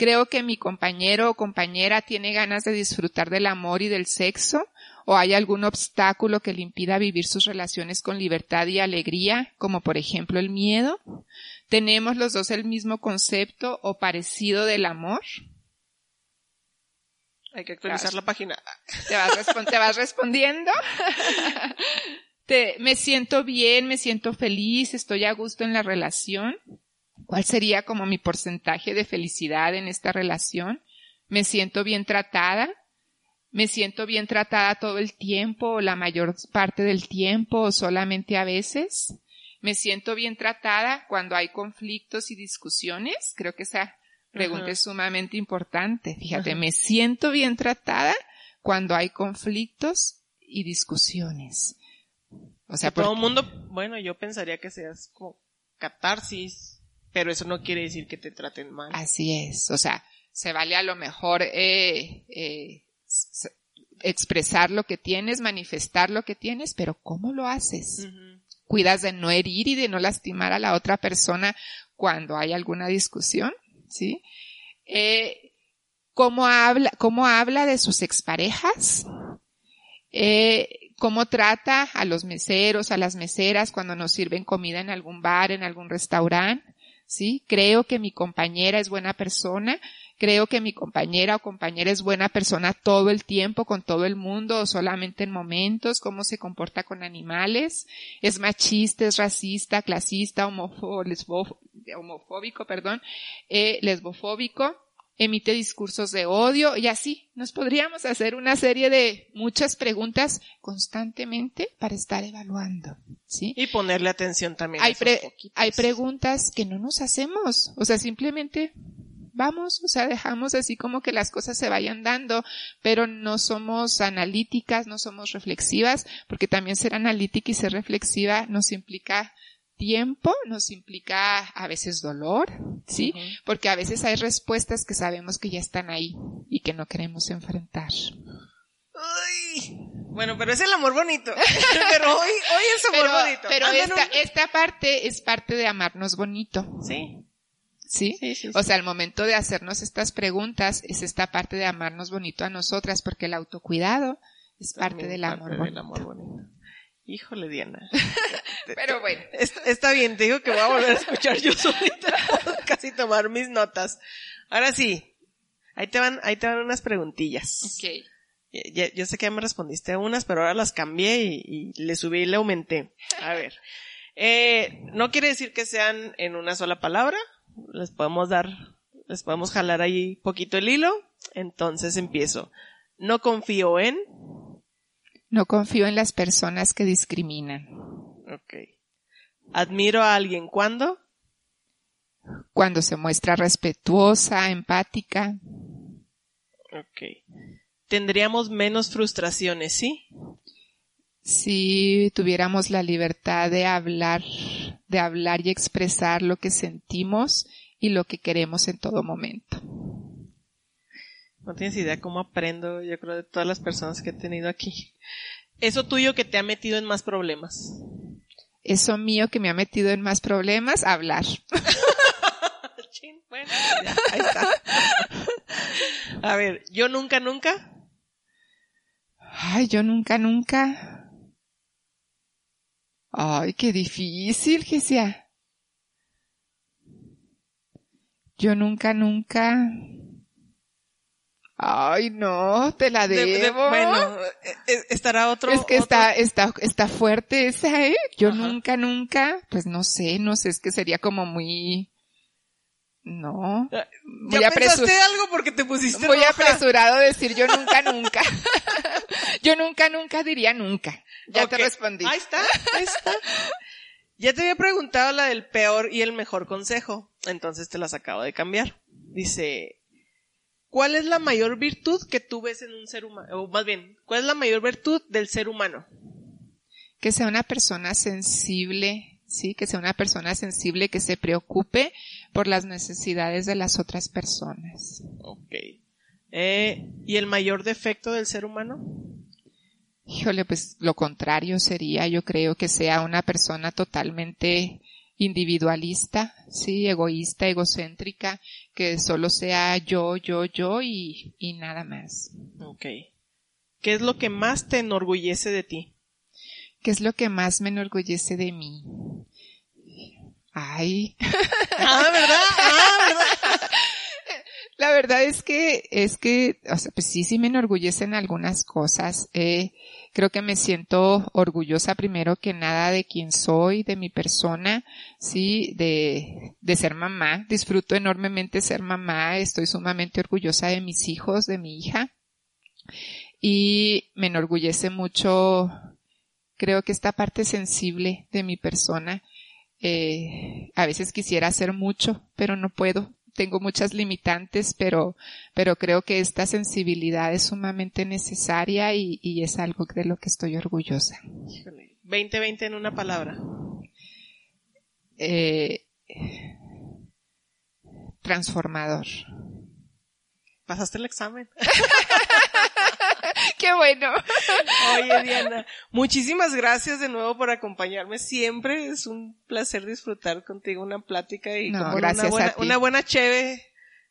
Creo que mi compañero o compañera tiene ganas de disfrutar del amor y del sexo o hay algún obstáculo que le impida vivir sus relaciones con libertad y alegría, como por ejemplo el miedo. ¿Tenemos los dos el mismo concepto o parecido del amor? Hay que actualizar la página. ¿Te vas, respondiendo? (laughs) me siento bien, me siento feliz, estoy a gusto en la relación. ¿Cuál sería como mi porcentaje de felicidad en esta relación? ¿Me siento bien tratada? ¿Me siento bien tratada todo el tiempo o la mayor parte del tiempo o solamente a veces? ¿Me siento bien tratada cuando hay conflictos y discusiones? Creo que esa pregunta es sumamente importante. Fíjate, ¿me siento bien tratada cuando hay conflictos y discusiones? O sea, todo el mundo, bueno, yo pensaría que seas como catarsis, pero eso no quiere decir que te traten mal. Así es, o sea, se vale a lo mejor eh, eh, expresar lo que tienes, manifestar lo que tienes, pero ¿cómo lo haces? Cuidas de no herir y de no lastimar a la otra persona cuando hay alguna discusión, ¿sí? Eh, ¿cómo, habla, ¿Cómo habla de sus exparejas? Eh, ¿Cómo trata a los meseros, a las meseras cuando nos sirven comida en algún bar, en algún restaurante? ¿Sí? Creo que mi compañera es buena persona, creo que mi compañera o compañera es buena persona todo el tiempo con todo el mundo o solamente en momentos, cómo se comporta con animales, es machista, es racista, clasista, homofóbico, perdón, eh, lesbofóbico, emite discursos de odio y así nos podríamos hacer una serie de muchas preguntas constantemente para estar evaluando, ¿sí? Y ponerle atención también. Hay, hay preguntas que no nos hacemos, o sea, simplemente vamos, o sea, dejamos así como que las cosas se vayan dando, pero no somos analíticas, no somos reflexivas, porque también ser analítica y ser reflexiva nos implica tiempo, nos implica a veces dolor, ¿sí? Porque a veces hay respuestas que sabemos que ya están ahí y que no queremos enfrentar. Bueno, pero es el amor bonito. (laughs) pero hoy, hoy es amor bonito. Pero esta, esta parte es parte de amarnos bonito. Sí. ¿Sí? O sea, al momento de hacernos estas preguntas es esta parte de amarnos bonito a nosotras, porque el autocuidado es parte, del, amor bonito. Híjole, Diana. (laughs) Pero bueno. Está, bien, te digo que voy a volver a escuchar yo solita, (laughs) casi tomar mis notas. Ahora sí, ahí te van, ahí te van unas preguntillas. Ok. yo sé que ya me respondiste a unas, pero ahora las cambié y, le subí y le aumenté. A ver. Eh, no quiere decir que sean en una sola palabra, les podemos dar, les podemos jalar ahí poquito el hilo. Entonces empiezo. No confío en. No confío en las personas que discriminan. Ok. Admiro a alguien cuando. Cuando se muestra respetuosa, empática. Ok. Tendríamos menos frustraciones, ¿sí? Si tuviéramos la libertad de hablar de hablar y expresar lo que sentimos y lo que queremos en todo momento. No tienes idea cómo aprendo, yo creo, de todas las personas que he tenido aquí. Eso tuyo que te ha metido en más problemas. Eso mío que me ha metido en más problemas, hablar. (laughs) bueno, ahí está. A ver, yo nunca, nunca. Ay, yo nunca, nunca. Ay, qué difícil, Gesia. Yo nunca, nunca. Ay, no, te la debo. bueno, e, e, estará otro. Es que está, está, está fuerte esa, ¿eh? Yo nunca, nunca, pues no sé, no sé, es que sería como muy, no. ¿Ya pensaste algo porque te pusiste Muy apresurado decir yo nunca, (laughs) nunca. yo nunca, nunca diría nunca. Ya te respondí. Ahí está, ahí está. Ya te había preguntado la del peor y el mejor consejo, entonces te las acabo de cambiar. Dice, ¿cuál es la mayor virtud que tú ves en un ser humano? O más bien, ¿cuál es la mayor virtud del ser humano? Que sea una persona sensible, sí, que sea una persona sensible que se preocupe por las necesidades de las otras personas. Ok. Eh, ¿Y el mayor defecto del ser humano? Híjole, pues lo contrario sería, yo creo que sea una persona totalmente individualista, sí, egoísta, egocéntrica, que solo sea yo, yo, yo y, y nada más. Ok. ¿Qué es lo que más te enorgullece de ti? ¿Qué es lo que más me enorgullece de mí? Ay. Ah, ¿verdad? Ah, ¿verdad? Verdad es que, es que, o sea, pues sí, sí me enorgullecen algunas cosas. Eh, creo que me siento orgullosa primero que nada de quién soy, de mi persona, sí, de, de ser mamá. Disfruto enormemente ser mamá. Estoy sumamente orgullosa de mis hijos, de mi hija. Y me enorgullece mucho, creo que esta parte sensible de mi persona, eh, a veces quisiera hacer mucho, pero no puedo tengo muchas limitantes, pero, pero creo que esta sensibilidad es sumamente necesaria y, y es algo de lo que estoy orgullosa. 20-20 en una palabra. Eh, transformador. ¿Pasaste el examen? (laughs) (laughs) Qué bueno. Oye, Diana, muchísimas gracias de nuevo por acompañarme. Siempre es un placer disfrutar contigo una plática y como una buena, una buena cheve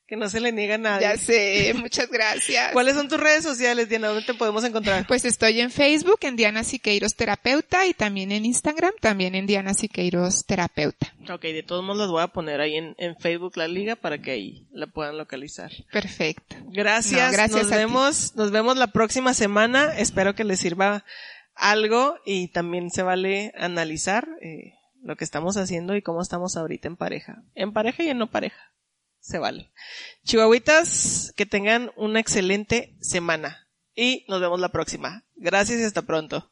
que no se le niega a nadie. Ya sé, muchas gracias. (laughs) ¿Cuáles son tus redes sociales, Diana? ¿Dónde te podemos encontrar? Pues estoy en Facebook, en Diana Siqueiros Terapeuta, y también en Instagram, también en Diana Siqueiros Terapeuta. Ok, de todos modos las voy a poner ahí en, Facebook la liga para que ahí la puedan localizar. Perfecto. Gracias. gracias nos vemos, nos vemos la próxima semana. Espero que les sirva algo y también se vale analizar eh, lo que estamos haciendo y cómo estamos ahorita en pareja. En pareja y en no pareja. Se vale. Chihuahuitas, que tengan una excelente semana y nos vemos la próxima. Gracias y hasta pronto.